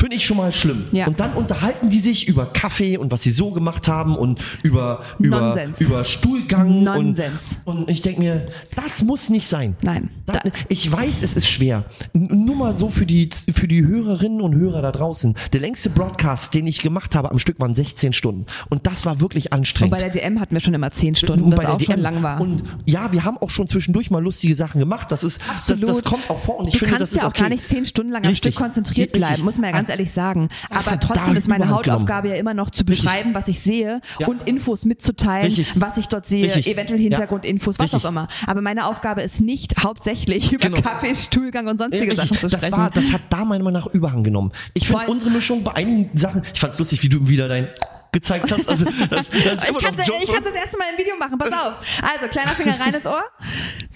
Finde ich schon mal schlimm. Ja. Und dann unterhalten die sich über Kaffee und was sie so gemacht haben und über, über, Nonsens. über Stuhlgang. Nonsens. Und, und ich denke mir, das muss nicht sein. Nein. Da, Da, ich weiß, es ist schwer. Nur mal so für die, für die Hörerinnen und Hörer da draußen. Der längste Broadcast, den ich gemacht habe am Stück, waren 16 Stunden. Und das war wirklich und anstrengend. bei der DM hatten wir schon immer zehn Stunden, Und das auch schon DM. lang war. Und ja, wir haben auch schon zwischendurch mal lustige Sachen gemacht. Das ist, das, das kommt auch vor und ich du finde, das ist ja auch okay. gar nicht zehn Stunden lang am. Stück konzentriert Richtig. bleiben, muss man ja ganz ehrlich sagen. das Aber trotzdem ist meine. Hautaufgabe ja immer noch zu beschreiben, was ich sehe Ja. und Infos mitzuteilen, Richtig. was ich dort sehe, Richtig. eventuell Hintergrundinfos, was Richtig. auch immer. Aber meine Aufgabe ist nicht hauptsächlich über Genau. Kaffee, Stuhlgang und sonstige Sachen richtig. zu das, sprechen. war, das hat da meiner Meinung nach Überhang genommen. Ich finde unsere Mischung bei einigen Sachen, ich fand's lustig, wie du wieder dein gezeigt hast. Also, das, das ich kann es das erste Mal im Video machen, pass auf. Also, kleiner Finger rein ins Ohr,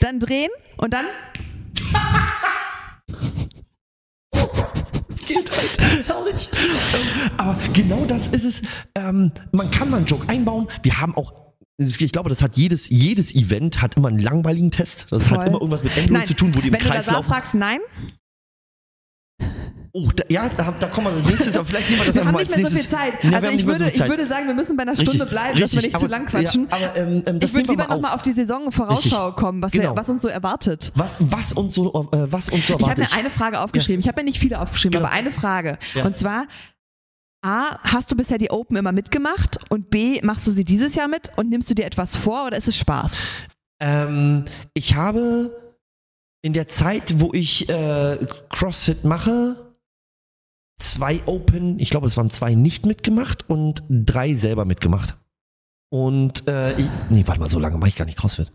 dann drehen und dann Geht halt. Herrlich. Aber genau das ist es. Ähm, man kann mal einen Joke einbauen. Wir haben auch ich glaube, das hat jedes, jedes Event hat immer einen langweiligen Test. Das hat Voll. immer irgendwas mit Nein, zu tun, wo die im wenn du Kreis da laufen. fragst, nein, Oh, da, ja, da, da kommen wir als nächstes, aber vielleicht nehmen wir das wir einfach haben mal nicht als mehr so viel nächstes. Zeit. Ja, wir also haben ich nicht mehr so würde, viel Zeit. ich würde sagen, wir müssen bei einer Stunde Richtig, bleiben, dass wir richtig, nicht zu aber- lang quatschen. Ja, aber ähm, ähm, ich würde lieber mal nochmal auf. auf die Saisonvorausschau Richtig. kommen, was, Genau. wir, was uns so erwartet. Was, was uns so, äh, was uns so Ich habe erwartet. mir eine Frage aufgeschrieben. Ich habe mir nicht viele aufgeschrieben, Genau. aber eine Frage. Ja. Und zwar, A, hast du bisher die Open immer mitgemacht? Und B, machst du sie dieses Jahr mit? Und nimmst du dir etwas vor oder ist es Spaß? Ähm, ich habe in der Zeit, wo ich äh, CrossFit mache, zwei Open, ich glaube, es waren zwei nicht mitgemacht und drei selber mitgemacht. Und äh, ich, nee, warte mal, so lange mache ich gar nicht CrossFit.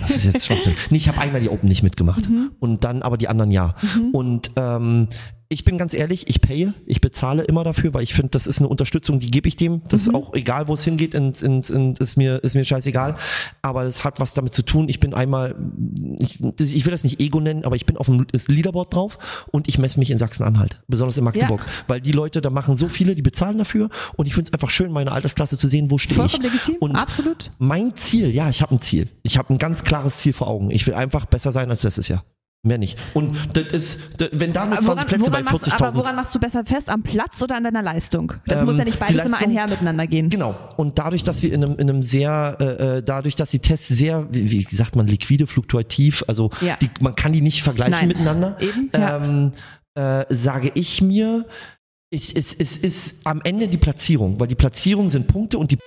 Das ist jetzt Schwachsinn. Nee, ich habe einmal die Open nicht mitgemacht Mhm. und dann aber die anderen ja. Und ähm, ich bin ganz ehrlich, ich paye, ich bezahle immer dafür, weil ich finde, das ist eine Unterstützung, die gebe ich dem. Das ist auch egal, wo es hingeht, ins, ins, ins, ist mir ist mir scheißegal. Aber das hat was damit zu tun. Ich bin einmal, ich, ich will das nicht Ego nennen, aber ich bin auf dem Leaderboard drauf und ich messe mich in Sachsen-Anhalt, besonders in Magdeburg, weil die Leute, da machen so viele, die bezahlen dafür und ich finde es einfach schön, meine Altersklasse zu sehen, wo stehe ich. Vollkommen legitim, Und absolut. mein Ziel, ja, ich habe ein Ziel. Ich habe ein ganz klares Ziel vor Augen. Ich will einfach besser sein als letztes Jahr. Mehr nicht. Und das ist, das, wenn da nur 20 Woran, Plätze woran bei machst, aber 40.000. woran machst du besser fest? Am Platz oder an deiner Leistung? Das Ähm, muss ja nicht beides immer Leistung- einher miteinander gehen. Genau. Und dadurch, dass wir in einem, in einem sehr, äh, äh, dadurch, dass die Tests sehr, wie, wie sagt man, liquide, fluktuativ, also Ja. die, man kann die nicht vergleichen Nein. miteinander, Eben, ähm, äh, sage ich mir, ich, es, es ist am Ende die Platzierung, weil die Platzierung sind Punkte und die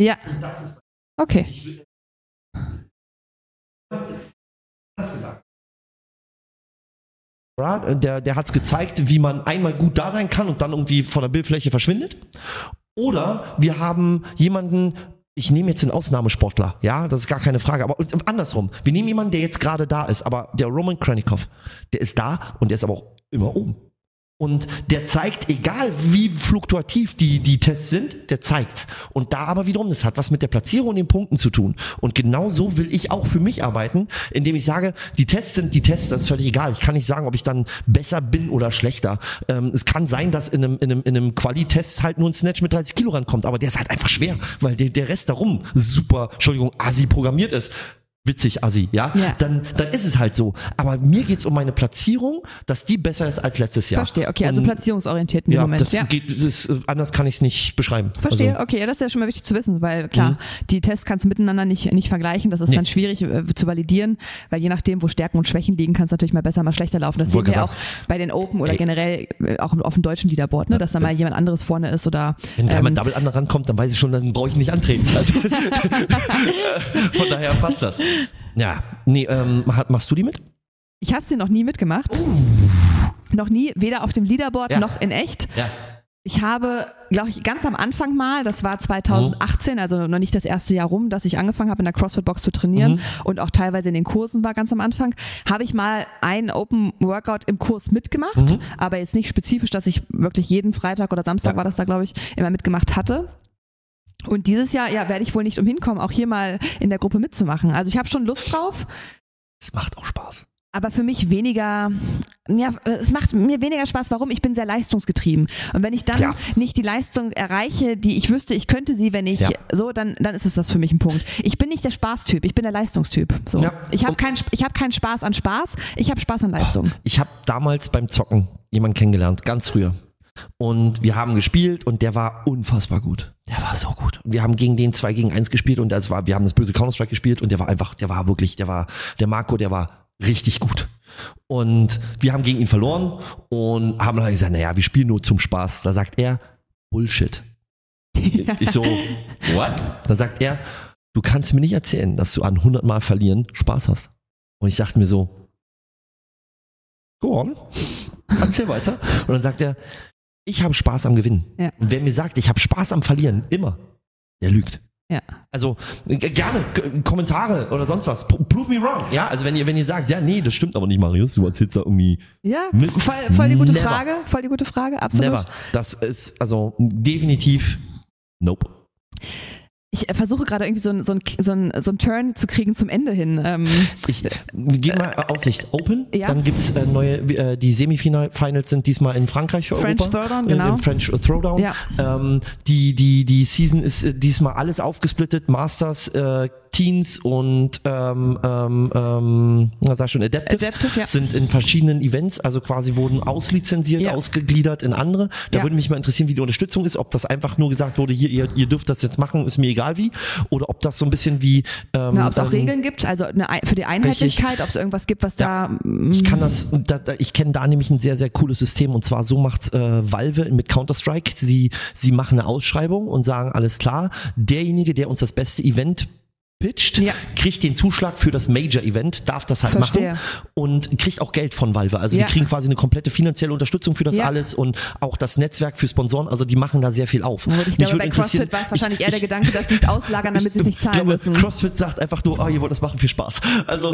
Ja, das ist okay. Der, der hat es gezeigt, wie man einmal gut da sein kann und dann irgendwie von der Bildfläche verschwindet. Oder wir haben jemanden, ich nehme jetzt den Ausnahmesportler, ja, das ist gar keine Frage, aber andersrum. Wir nehmen jemanden, der jetzt gerade da ist, aber der Roman Kranikov, der ist da und der ist aber auch immer oben. Und der zeigt, egal wie fluktuativ die, die Tests sind, der zeigt's. Und da aber wiederum, das hat was mit der Platzierung und den Punkten zu tun. Und genau so will ich auch für mich arbeiten, indem ich sage, die Tests sind die Tests, das ist völlig egal. Ich kann nicht sagen, ob ich dann besser bin oder schlechter. Ähm, es kann sein, dass in einem, in einem, in einem Quali-Test halt nur ein Snatch mit 30 Kilo rankommt, aber der ist halt einfach schwer, weil der, der Rest darum super, Entschuldigung, assi programmiert ist. Witzig, assi, ja, Ja. Dann, dann ist es halt so. Aber mir geht's um meine Platzierung, dass die besser ist als letztes Jahr. Verstehe, okay, also Und, platzierungsorientiert dem ja, Moment. das ja. geht, das ist, anders kann ich es nicht beschreiben. Verstehe, Also, okay, ja, das ist ja schon mal wichtig zu wissen, weil klar, die Tests kannst du miteinander nicht, nicht vergleichen. Das ist Nee. dann schwierig äh, zu validieren, weil je nachdem, wo Stärken und Schwächen liegen, kann es natürlich mal besser, mal schlechter laufen. Das sehen Wollte wir auch gesagt. bei den Open oder Ey. generell äh, auch auf dem deutschen Leaderboard, ne, dass da mal jemand anderes vorne ist oder wenn dreimal ähm, Double an rankommt, dann weiß ich schon, dann brauche ich nicht antreten. Von daher passt das. Ja, nee, ähm, machst du die mit? ich habe sie noch nie mitgemacht. Noch nie, weder auf dem Leaderboard Ja. noch in echt. Ja. Ich habe, glaube ich, ganz am Anfang mal, das war 2018, also noch nicht das erste Jahr rum, dass ich angefangen habe, in der CrossFit-Box zu trainieren Mhm. und auch teilweise in den Kursen war ganz am Anfang, habe ich mal einen Open Workout im Kurs mitgemacht, Mhm. aber jetzt nicht spezifisch, dass ich wirklich jeden Freitag oder Samstag Ja. war das da, glaube ich, immer mitgemacht hatte. Und dieses Jahr, ja, werde ich wohl nicht umhin kommen, auch hier mal in der Gruppe mitzumachen. Also ich habe schon Lust drauf, Es macht auch Spaß. aber für mich weniger, ja, es macht mir weniger Spaß. Warum? Ich bin sehr leistungsgetrieben. Und wenn ich dann Klar. nicht die Leistung erreiche, die ich wüsste, ich könnte sie, wenn ich Ja. so, dann, dann ist es das für mich ein Punkt. Ich bin nicht der Spaßtyp, ich bin der Leistungstyp. So. Ja. Ich habe keinen ich hab keinen Spaß an Spaß, ich habe Spaß an Leistung. Ich habe damals beim Zocken jemanden kennengelernt, ganz früher. Und wir haben gespielt und der war unfassbar gut. Der war so gut. Und wir haben gegen den 2 gegen 1 gespielt und das war, wir haben das böse Counter-Strike gespielt und der war einfach, der war wirklich, der war, der Marco, der war richtig gut. Und wir haben gegen ihn verloren und haben dann gesagt, naja, wir spielen nur zum Spaß. Da sagt er, Bullshit. Ich so, what? Dann sagt er, du kannst mir nicht erzählen, dass du an 100 Mal verlieren Spaß hast. Und ich dachte mir so, go on, erzähl weiter. Und dann sagt er, ich habe Spaß am Gewinnen. Ja. Und wer mir sagt, ich habe Spaß am Verlieren, immer, der lügt. Ja. Also äh, gerne Kommentare oder sonst was. P- Prove me wrong. Ja, also wenn ihr wenn ihr sagt, ja nee, das stimmt aber nicht, Marius, du erzählst da irgendwie Ja, Mist. voll, voll die gute Never. Frage, voll die gute Frage, absolut. never. Das ist also definitiv nope. Ich äh, versuche gerade irgendwie so einen so ein, so ein, so ein Turn zu kriegen zum Ende hin. Ähm, Ich gebe mal Aussicht Open. Ja. Dann gibt's äh, neue, äh, die Semifinals sind diesmal in Frankreich für French Europa. Throwdown, Äh, genau. im French Throwdown. Ja. Ähm, die, die, die Season ist äh, diesmal alles aufgesplittet. Masters, äh, Teens und ähm, ähm, ähm, sag schon, Adaptive, Adaptive, ja. sind in verschiedenen Events, also quasi wurden auslizenziert, Ja. ausgegliedert in andere. Da würde mich mal interessieren, wie die Unterstützung ist, ob das einfach nur gesagt wurde, hier, ihr, ihr dürft das jetzt machen, ist mir egal wie, oder ob das so ein bisschen wie ähm, na, ob es auch ähm, Regeln gibt, also eine, Ein- für die Einheitlichkeit, ob es irgendwas gibt, was da. mm, Ich kann das, da, da, ich kenne da nämlich ein sehr, sehr cooles System und zwar so macht äh, Valve mit Counter-Strike. Sie, sie machen eine Ausschreibung und sagen, alles klar, derjenige, der uns das beste Event pitcht, Ja. kriegt den Zuschlag für das Major-Event, darf das halt Verstehe. machen und kriegt auch Geld von Valve. Also Ja. die kriegen quasi eine komplette finanzielle Unterstützung für das Ja. alles und auch das Netzwerk für Sponsoren. Also die machen da sehr viel auf. Ich glaube, bei CrossFit war es wahrscheinlich ich, eher der Gedanke, dass sie es auslagern, damit sie es nicht zahlen glaube, müssen. CrossFit sagt einfach nur, ah, ihr wollt das machen, viel Spaß. Also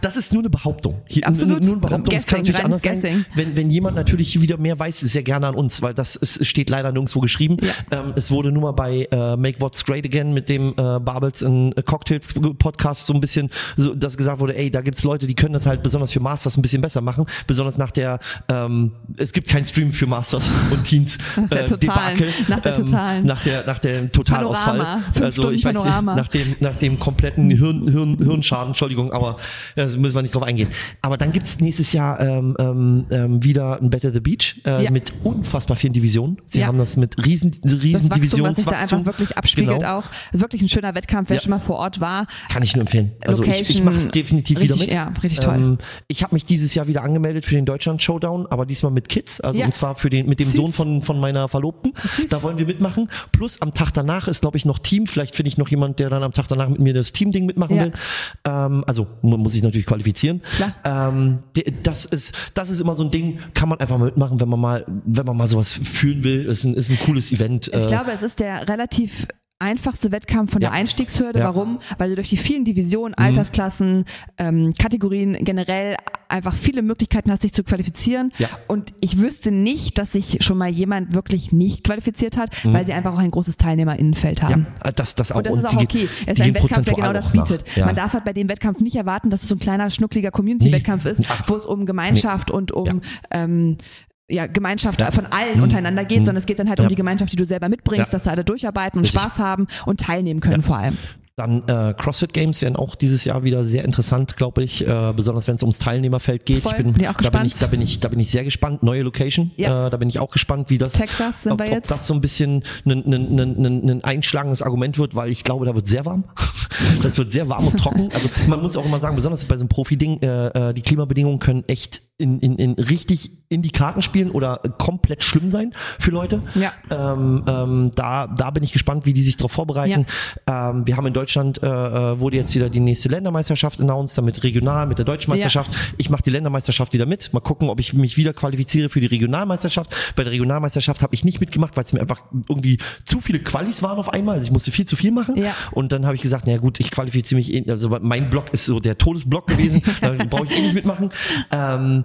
das ist nur eine Behauptung. Hier, Absolut. Nur eine Behauptung. Es kann Guessing, natürlich anders sein. Guessing. Wenn, wenn jemand natürlich wieder mehr weiß, sehr gerne an uns, weil das ist, steht leider nirgendwo geschrieben. Ähm, es wurde nur mal bei äh, Make What's Great Again mit dem äh, Barbels and Cocktails Podcast so ein bisschen, so, dass gesagt wurde, ey, da gibt's Leute, die können das halt besonders für Masters ein bisschen besser machen. Besonders nach der, ähm, es gibt keinen Stream für Masters und Teens der äh, totalen- Debakel. nach der totalen. nach der, nach dem Totalausfall. Also ich weiß nicht, nach dem, nach dem kompletten Hirn, Hirn, Hirnschaden, Entschuldigung, aber da müssen wir nicht drauf eingehen. Aber dann gibt's nächstes Jahr ähm, ähm, ähm, wieder ein Better the Beach äh, Ja. mit unfassbar vielen Divisionen. Sie Ja. haben das mit riesen, riesen das Wachstum, was sich da Divisionswachstum. einfach wirklich abspiegelt Genau. auch. Ist wirklich ein schöner Wettkampf, wer Ja. schon mal vor Ort war. Kann ich nur empfehlen. Also ich, ich Location, mache es definitiv wieder richtig- mit. ja, richtig toll. Ähm, ich habe mich dieses Jahr wieder angemeldet für den Deutschland Showdown, aber diesmal mit Kids, also Ja. und zwar für den mit dem Süß. Sohn von von meiner Verlobten. Süß. Da wollen wir mitmachen. Plus am Tag danach ist glaube ich noch Team. Vielleicht finde ich noch jemand, der dann am Tag danach mit mir das Team-Ding mitmachen Ja. will. Ähm, also mu- muss ich natürlich qualifizieren. Klar. Ähm, das ist das ist immer so ein Ding, kann man einfach mal mitmachen, wenn man mal wenn man mal sowas fühlen will. Ist ein ist ein cooles Event. Ich Äh, glaube, es ist der relativ einfachste Wettkampf von Ja. der Einstiegshürde. Ja. Mhm. Warum? Weil du durch die vielen Divisionen, Altersklassen, ähm, Kategorien generell einfach viele Möglichkeiten hast, dich zu qualifizieren. Ja. Und ich wüsste nicht, dass sich schon mal jemand wirklich nicht qualifiziert hat, weil sie einfach auch ein großes Teilnehmerinnenfeld haben. Mhm. ja, das das auch Und das ist auch die- okay. Es ist ein Wettkampf, der genau das bietet. Ja. Man darf halt bei dem Wettkampf nicht erwarten, dass es so ein kleiner, schnuckliger Community-Wettkampf ist, Ach. wo es um Gemeinschaft und um Ja. ähm, ja, Gemeinschaft von allen untereinander geht, sondern es geht dann halt um Ja. die Gemeinschaft, die du selber mitbringst, Ja. dass da alle durcharbeiten und Richtig. Spaß haben und teilnehmen können vor allem. Dann äh, CrossFit Games werden auch dieses Jahr wieder sehr interessant, glaube ich, äh, besonders wenn es ums Teilnehmerfeld geht. Voll, ich bin, bin auch da bin ich, gespannt. da bin ich, da bin ich sehr gespannt. Neue Location, Ja. äh, da bin ich auch gespannt, wie das, Texas sind ob, wir ob jetzt. das so ein bisschen ein, ein, ein, ein, ein einschlagendes Argument wird, weil ich glaube, da wird sehr warm. Das wird sehr warm und trocken. Also man muss auch immer sagen, besonders bei so einem Profi-Ding, äh, äh, die Klimabedingungen können echt in, in, in richtig in die Karten spielen oder komplett schlimm sein für Leute. Ja. Ähm, ähm, da, da bin ich gespannt, wie die sich darauf vorbereiten. Ähm, wir haben in Deutschland, äh, äh, wurde jetzt wieder die nächste Ländermeisterschaft announced, damit regional mit der deutschen Meisterschaft. Ich mache die Ländermeisterschaft wieder mit. Mal gucken, ob ich mich wieder qualifiziere für die Regionalmeisterschaft. Bei der Regionalmeisterschaft habe ich nicht mitgemacht, weil es mir einfach irgendwie zu viele Qualis waren auf einmal. Also ich musste viel zu viel machen. Ja. Und dann habe ich gesagt, na gut, ich qualifiziere mich, eh, also mein Block ist so der Todesblock gewesen, da brauche ich eh nicht mitmachen. Ähm,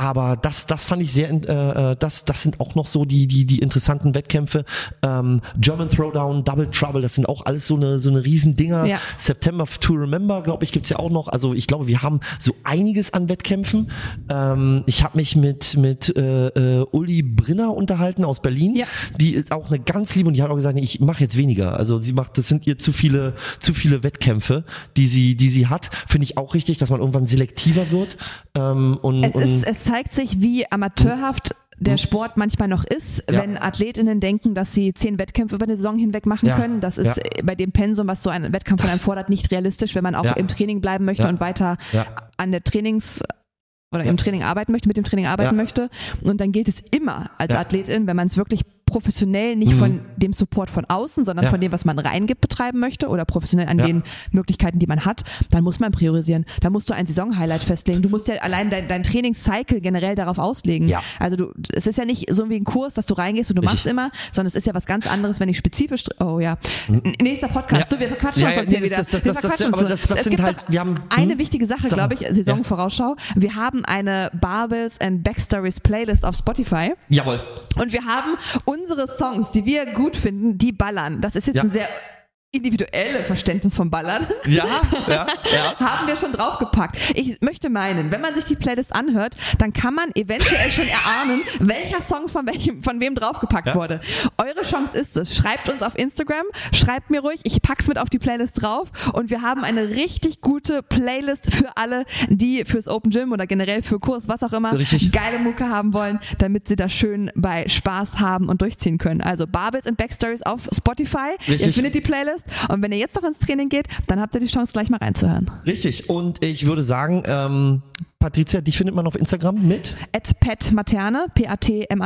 aber das, das fand ich sehr, äh, äh, das, das sind auch noch so die, die, die interessanten Wettkämpfe. Ähm, German Throwdown, Double Trouble, das sind auch alles so eine, so eine Riesendinger. Ja. September to Remember, glaube ich, gibt's ja auch noch. Also ich glaube, wir haben so einiges an Wettkämpfen. Ähm, ich habe mich mit, mit äh, äh, Uli Brinner unterhalten aus Berlin. Ja. Die ist auch eine ganz liebe und die hat auch gesagt, nee, ich mache jetzt weniger. Also sie macht, das sind ihr zu viele, zu viele Wettkämpfe, die sie, die sie hat. Finde ich auch richtig, dass man irgendwann selektiver wird. Ähm, und, Es, und ist, es zeigt sich, wie amateurhaft der Sport manchmal noch ist, Ja. wenn AthletInnen denken, dass sie zehn Wettkämpfe über eine Saison hinweg machen Ja. können. Das ist Ja. bei dem Pensum, was so ein Wettkampf von einem fordert, nicht realistisch, wenn man auch im Training bleiben möchte und weiter an der Trainings oder im Training arbeiten möchte, mit dem Training arbeiten möchte. Und dann gilt es immer als. Athletin, wenn man es wirklich professionell nicht Mhm. von dem Support von außen, sondern Ja. von dem, was man reingibt, betreiben möchte oder professionell an Ja. den Möglichkeiten, die man hat, dann muss man priorisieren. Da musst du ein Saisonhighlight festlegen. Du musst ja allein dein, dein Trainingscycle generell darauf auslegen. Ja. Also du, es ist ja nicht so wie ein Kurs, dass du reingehst und du machst immer, sondern es ist ja was ganz anderes, wenn ich spezifisch, oh ja. N- Nächster Podcast. Ja. Du, wir verquatschen uns jetzt hier wieder. das- das- wir das- das- aber uns das- das sind halt- doch wir haben- eine hm? wichtige Sache, glaube ich, Saisonvorausschau. Wir haben eine Barbells and Backstories Playlist auf Spotify. Jawohl. Und wir haben unsere Songs, die wir gut finden, die ballern. Das ist jetzt Ja. ein sehr individuelle Verständnis vom Ballern. Ja, ja, ja. Haben wir schon draufgepackt. Ich möchte meinen, wenn man sich die Playlist anhört, dann kann man eventuell schon erahnen, welcher Song von welchem, von wem draufgepackt Ja. wurde. Eure Chance ist es. Schreibt uns auf Instagram, schreibt mir ruhig, ich pack's mit auf die Playlist drauf und wir haben eine richtig gute Playlist für alle, die fürs Open Gym oder generell für Kurs, was auch immer, Richtig. geile Mucke haben wollen, damit sie das schön bei Spaß haben und durchziehen können. Also Barbels and Backstories auf Spotify. Ihr Richtig. findet die Playlist und wenn ihr jetzt noch ins Training geht, dann habt ihr die Chance gleich mal reinzuhören. Richtig. Und ich würde sagen, ähm, Patricia, dich findet man auf Instagram mit. At Pat Materne, P-A-T-M-A-T-E-R-N-E.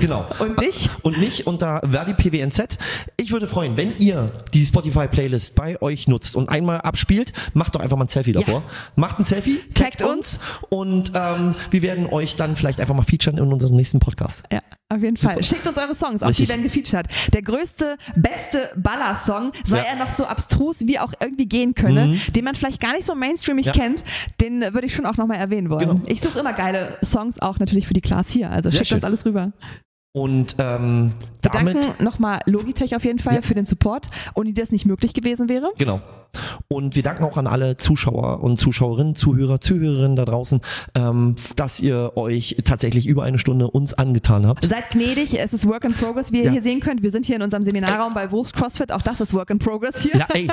Genau. Und dich? Und mich unter Verdi PWNZ. Ich würde freuen, wenn ihr die Spotify-Playlist bei euch nutzt und einmal abspielt, macht doch einfach mal ein Selfie davor. Macht ein Selfie, Taggt uns. und ähm, wir werden euch dann vielleicht einfach mal featuren in unserem nächsten Podcast. Ja, auf jeden Fall. Schickt uns eure Songs, auch die werden gefeatured. Der größte, beste Baller-Song, sei Ja. er noch so abstrus wie auch irgendwie gehen könne, Mhm. den man vielleicht gar nicht so mainstreamig Ja. kennt, den äh, würde ich schon auch nochmal erwähnen wollen. Genau. Ich suche immer geile Songs, auch natürlich für die Class hier. Also Sehr schickt schön. uns alles rüber. Und ähm, damit. danken nochmal Logitech auf jeden Fall Ja. für den Support, ohne die das nicht möglich gewesen wäre. Genau. Und wir danken auch an alle Zuschauer und Zuschauerinnen, Zuhörer, Zuhörerinnen da draußen, ähm, dass ihr euch tatsächlich über eine Stunde uns angetan habt. Seid gnädig, es ist Work in Progress, wie ihr Ja. hier sehen könnt. Wir sind hier in unserem Seminarraum bei Wolfs CrossFit, auch das ist Work in Progress hier. Ja, ey,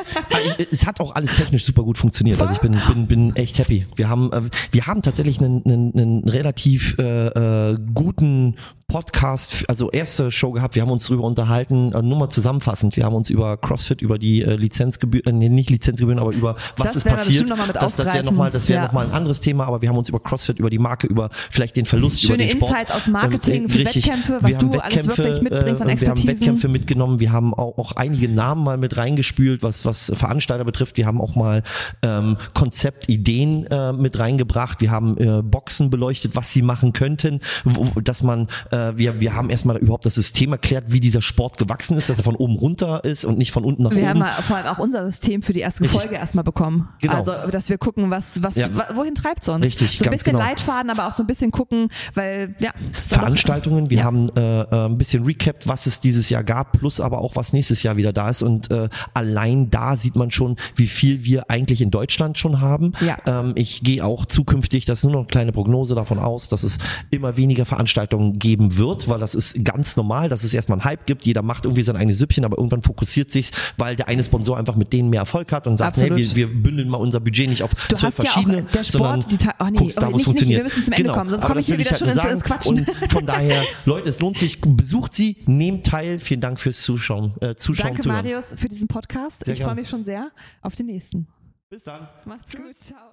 ey, es hat auch alles technisch super gut funktioniert. Also ich bin, bin, bin echt happy. Wir haben, äh, wir haben tatsächlich einen, einen, einen relativ äh, äh, guten Podcast, also erste Show gehabt. Wir haben uns darüber unterhalten, äh, nur mal zusammenfassend. Wir haben uns über CrossFit, über die äh, Lizenzgebühren, äh, nicht Lizenzgebühren, aber über was Das ist wir passiert. das das wäre nochmal, das Ja. noch mal ein anderes Thema. Aber wir haben uns über CrossFit, über die Marke, über vielleicht den Verlust, über Schöne den Sport. Insights aus Marketing ähm, für richtig. Wettkämpfe, was Wir haben du alles wirklich mitbringst an äh, Wir haben Expertisen. Wettkämpfe mitgenommen. Wir haben auch, auch einige Namen mal mit reingespült, was, was Veranstalter betrifft. Wir haben auch mal ähm, Konzeptideen äh, mit reingebracht. Wir haben äh, Boxen beleuchtet, was sie machen könnten, wo, dass man, äh, wir, wir haben erstmal überhaupt das System erklärt, wie dieser Sport gewachsen ist, dass er von oben runter ist und nicht von unten nach Wir haben oben. mal vor allem auch unser System für die ersten Richtig. Folge erstmal bekommen. Genau. Also, dass wir gucken, was, was, ja. wohin treibt es uns? Richtig, so ein bisschen genau. Leitfaden, aber auch so ein bisschen gucken, weil, ja. Veranstaltungen, wir ja. haben äh, äh, ein bisschen recapped, was es dieses Jahr gab, plus aber auch, was nächstes Jahr wieder da ist. Und äh, allein da sieht man schon, wie viel wir eigentlich in Deutschland schon haben. Ja. Ähm, ich gehe auch zukünftig, das ist nur noch eine kleine Prognose davon aus, dass es immer weniger Veranstaltungen geben wird, weil das ist ganz normal, dass es erstmal einen Hype gibt. Jeder macht irgendwie sein eigenes Süppchen, aber irgendwann fokussiert sich, weil der eine Sponsor einfach mit denen mehr Erfolg hat und sagt, Absolut. hey, wir, wir bündeln mal unser Budget nicht auf du zwölf verschiedene, ja der Sport, sondern die oh nee, guckst da, wo es funktioniert. Nicht, wir müssen zum Ende genau. kommen, sonst komme ich hier wieder halt schon ins, ins Quatschen. Und von daher, Leute, es lohnt sich, besucht sie, nehmt teil. Vielen Dank fürs Zuschauen. Äh, Zuschauen Danke, Marius, für diesen Podcast. Sehr ich freue mich schon sehr auf den nächsten. Bis dann. Macht's gut. Ciao.